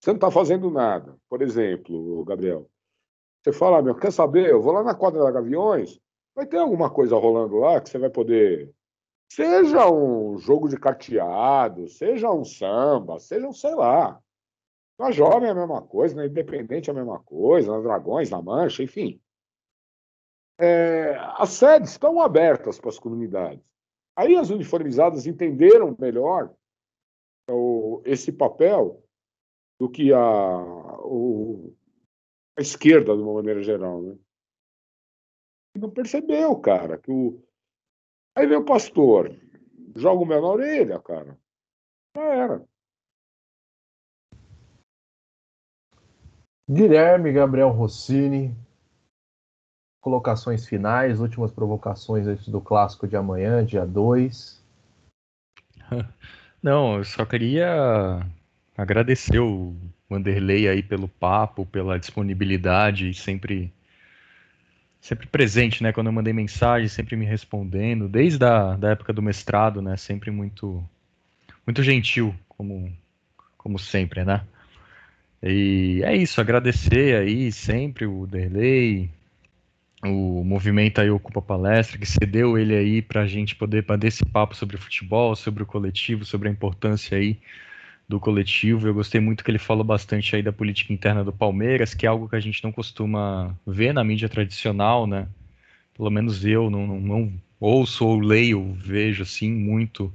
você não está fazendo nada. Por exemplo, Gabriel, você fala, meu, quer saber? Eu vou lá na quadra da Gaviões, vai ter alguma coisa rolando lá que você vai poder. Seja um jogo de carteado, seja um samba, seja um, sei lá. Na Jovem é a mesma coisa, na Independente é a mesma coisa, na Dragões, na Mancha, enfim. É, as sedes estão abertas para as comunidades. Aí as uniformizadas entenderam melhor o, esse papel do que a, o, a esquerda, de uma maneira geral. Né? Não percebeu, cara, que o. Aí vem o pastor, joga o mel na orelha, cara. Já era. Guilherme Gabriel Rossini, colocações finais, últimas provocações antes do clássico de amanhã, dia 2. Não, eu só queria agradecer o Wanderlei aí pelo papo, pela disponibilidade, sempre sempre presente, né? Quando eu mandei mensagem, sempre me respondendo, desde a da época do mestrado, né? Sempre muito muito gentil, como como sempre, né? E é isso, agradecer aí sempre o Derlei, o movimento aí Ocupa Palestra, que cedeu ele aí para a gente poder bater esse papo sobre futebol, sobre o coletivo, sobre a importância aí do coletivo. Eu gostei muito que ele falou bastante aí da política interna do Palmeiras, que é algo que a gente não costuma ver na mídia tradicional, né? Pelo menos eu não, não, não ouço ou leio, vejo assim muito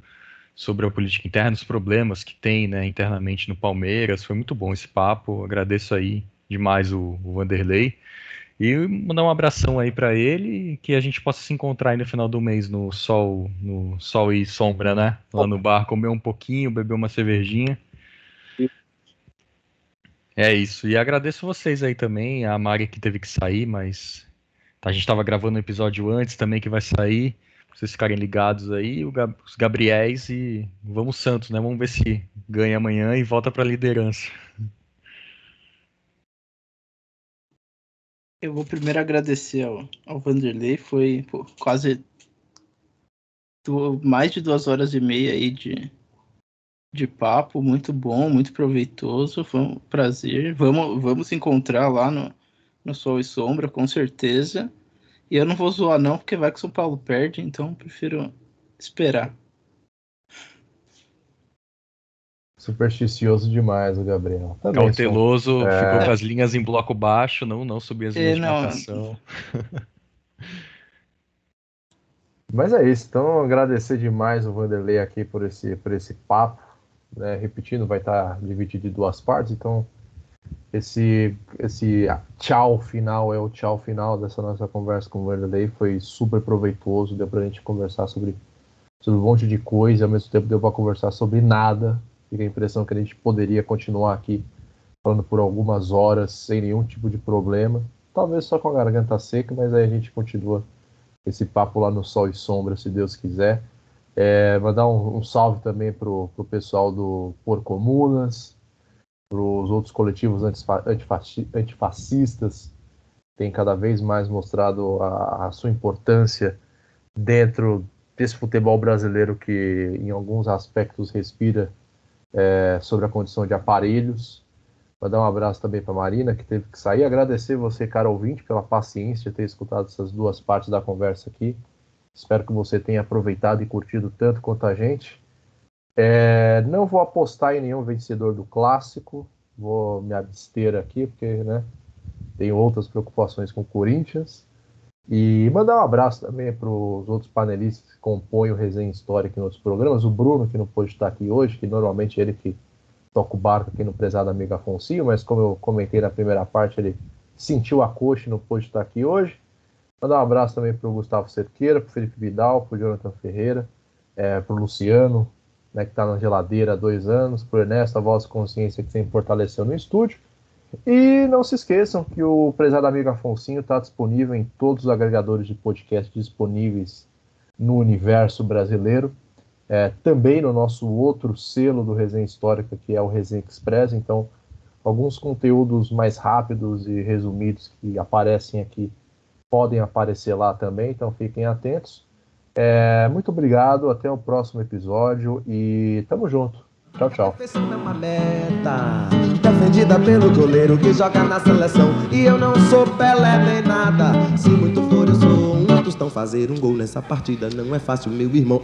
sobre a política interna, os problemas que tem né, internamente no Palmeiras. Foi muito bom esse papo. Agradeço aí demais o, o Vanderlei. E mandar um abração aí para ele que a gente possa se encontrar aí no final do mês no sol, no sol e sombra, né? Lá no bar, comer um pouquinho, beber uma cervejinha. É isso. E agradeço vocês aí também, a Mari que teve que sair, mas a gente estava gravando um episódio antes também que vai sair. Pra vocês ficarem ligados aí, os Gabriéis e vamos Santos, né? Vamos ver se ganha amanhã e volta para liderança. Eu vou primeiro agradecer ao, ao Vanderlei, foi pô, quase mais de duas horas e meia aí de, de papo, muito bom, muito proveitoso, foi um prazer. Vamos, vamos encontrar lá no, no Sol e Sombra, com certeza. E eu não vou zoar não, porque vai que São Paulo perde, então prefiro esperar. Supersticioso demais o Gabriel. Também Cauteloso, sou... É. ficou é... com as linhas em bloco baixo, não, não subir as linhas de marcação. Mas é isso, então agradecer demais o Vanderlei aqui por esse, por esse papo. Né? Repetindo, vai estar dividido em duas partes, então esse, esse tchau final é o tchau final dessa nossa conversa com o Vanderlei. Foi super proveitoso, deu pra gente conversar sobre, sobre um monte de coisa, ao mesmo tempo deu para conversar sobre nada, Fica a impressão que a gente poderia continuar aqui falando por algumas horas sem nenhum tipo de problema. Talvez só com a garganta seca, mas aí a gente continua esse papo lá no Sol e Sombra, se Deus quiser. É, mandar um, um salve também para o pessoal do Por Comunas, para os outros coletivos antifascistas, tem cada vez mais mostrado a, a, sua importância dentro desse futebol brasileiro que, em alguns aspectos, respira é, sobre a condição de aparelhos. Mandar um abraço também para Marina, que teve que sair. Agradecer você, cara ouvinte, pela paciência de ter escutado essas duas partes da conversa aqui. Espero que você tenha aproveitado e curtido tanto quanto a gente. É, não vou apostar em nenhum vencedor do clássico. Vou me abster aqui, porque né, tenho outras preocupações com o Corinthians. E mandar um abraço também para os outros panelistas que compõem o Resenha Histórica em outros programas. O Bruno, que não pôde estar aqui hoje, que normalmente é ele que toca o barco aqui no prezado amigo Afonso, mas como eu comentei na primeira parte, ele sentiu a coxa e não pôde estar aqui hoje. Mandar um abraço também para o Gustavo Cerqueira, para o Felipe Vidal, para o Jonathan Ferreira, é, para o Luciano, né, que está na geladeira há dois anos, para o Ernesto, a voz consciência que sempre fortaleceu no estúdio. E não se esqueçam que o prezado amigo Afonso está disponível em todos os agregadores de podcast disponíveis no universo brasileiro. É, também no nosso outro selo do Resenha Histórica, que é o Resenha Express. Então, alguns conteúdos mais rápidos e resumidos que aparecem aqui podem aparecer lá também, então fiquem atentos. É, muito obrigado, até o próximo episódio e tamo junto. Tchau, tchau. É uma meta defendida pelo goleiro que joga na seleção. E eu não sou Pelé nem nada. Se muito for, eu sou um Tostão. Fazer um gol nessa partida não é fácil, meu irmão.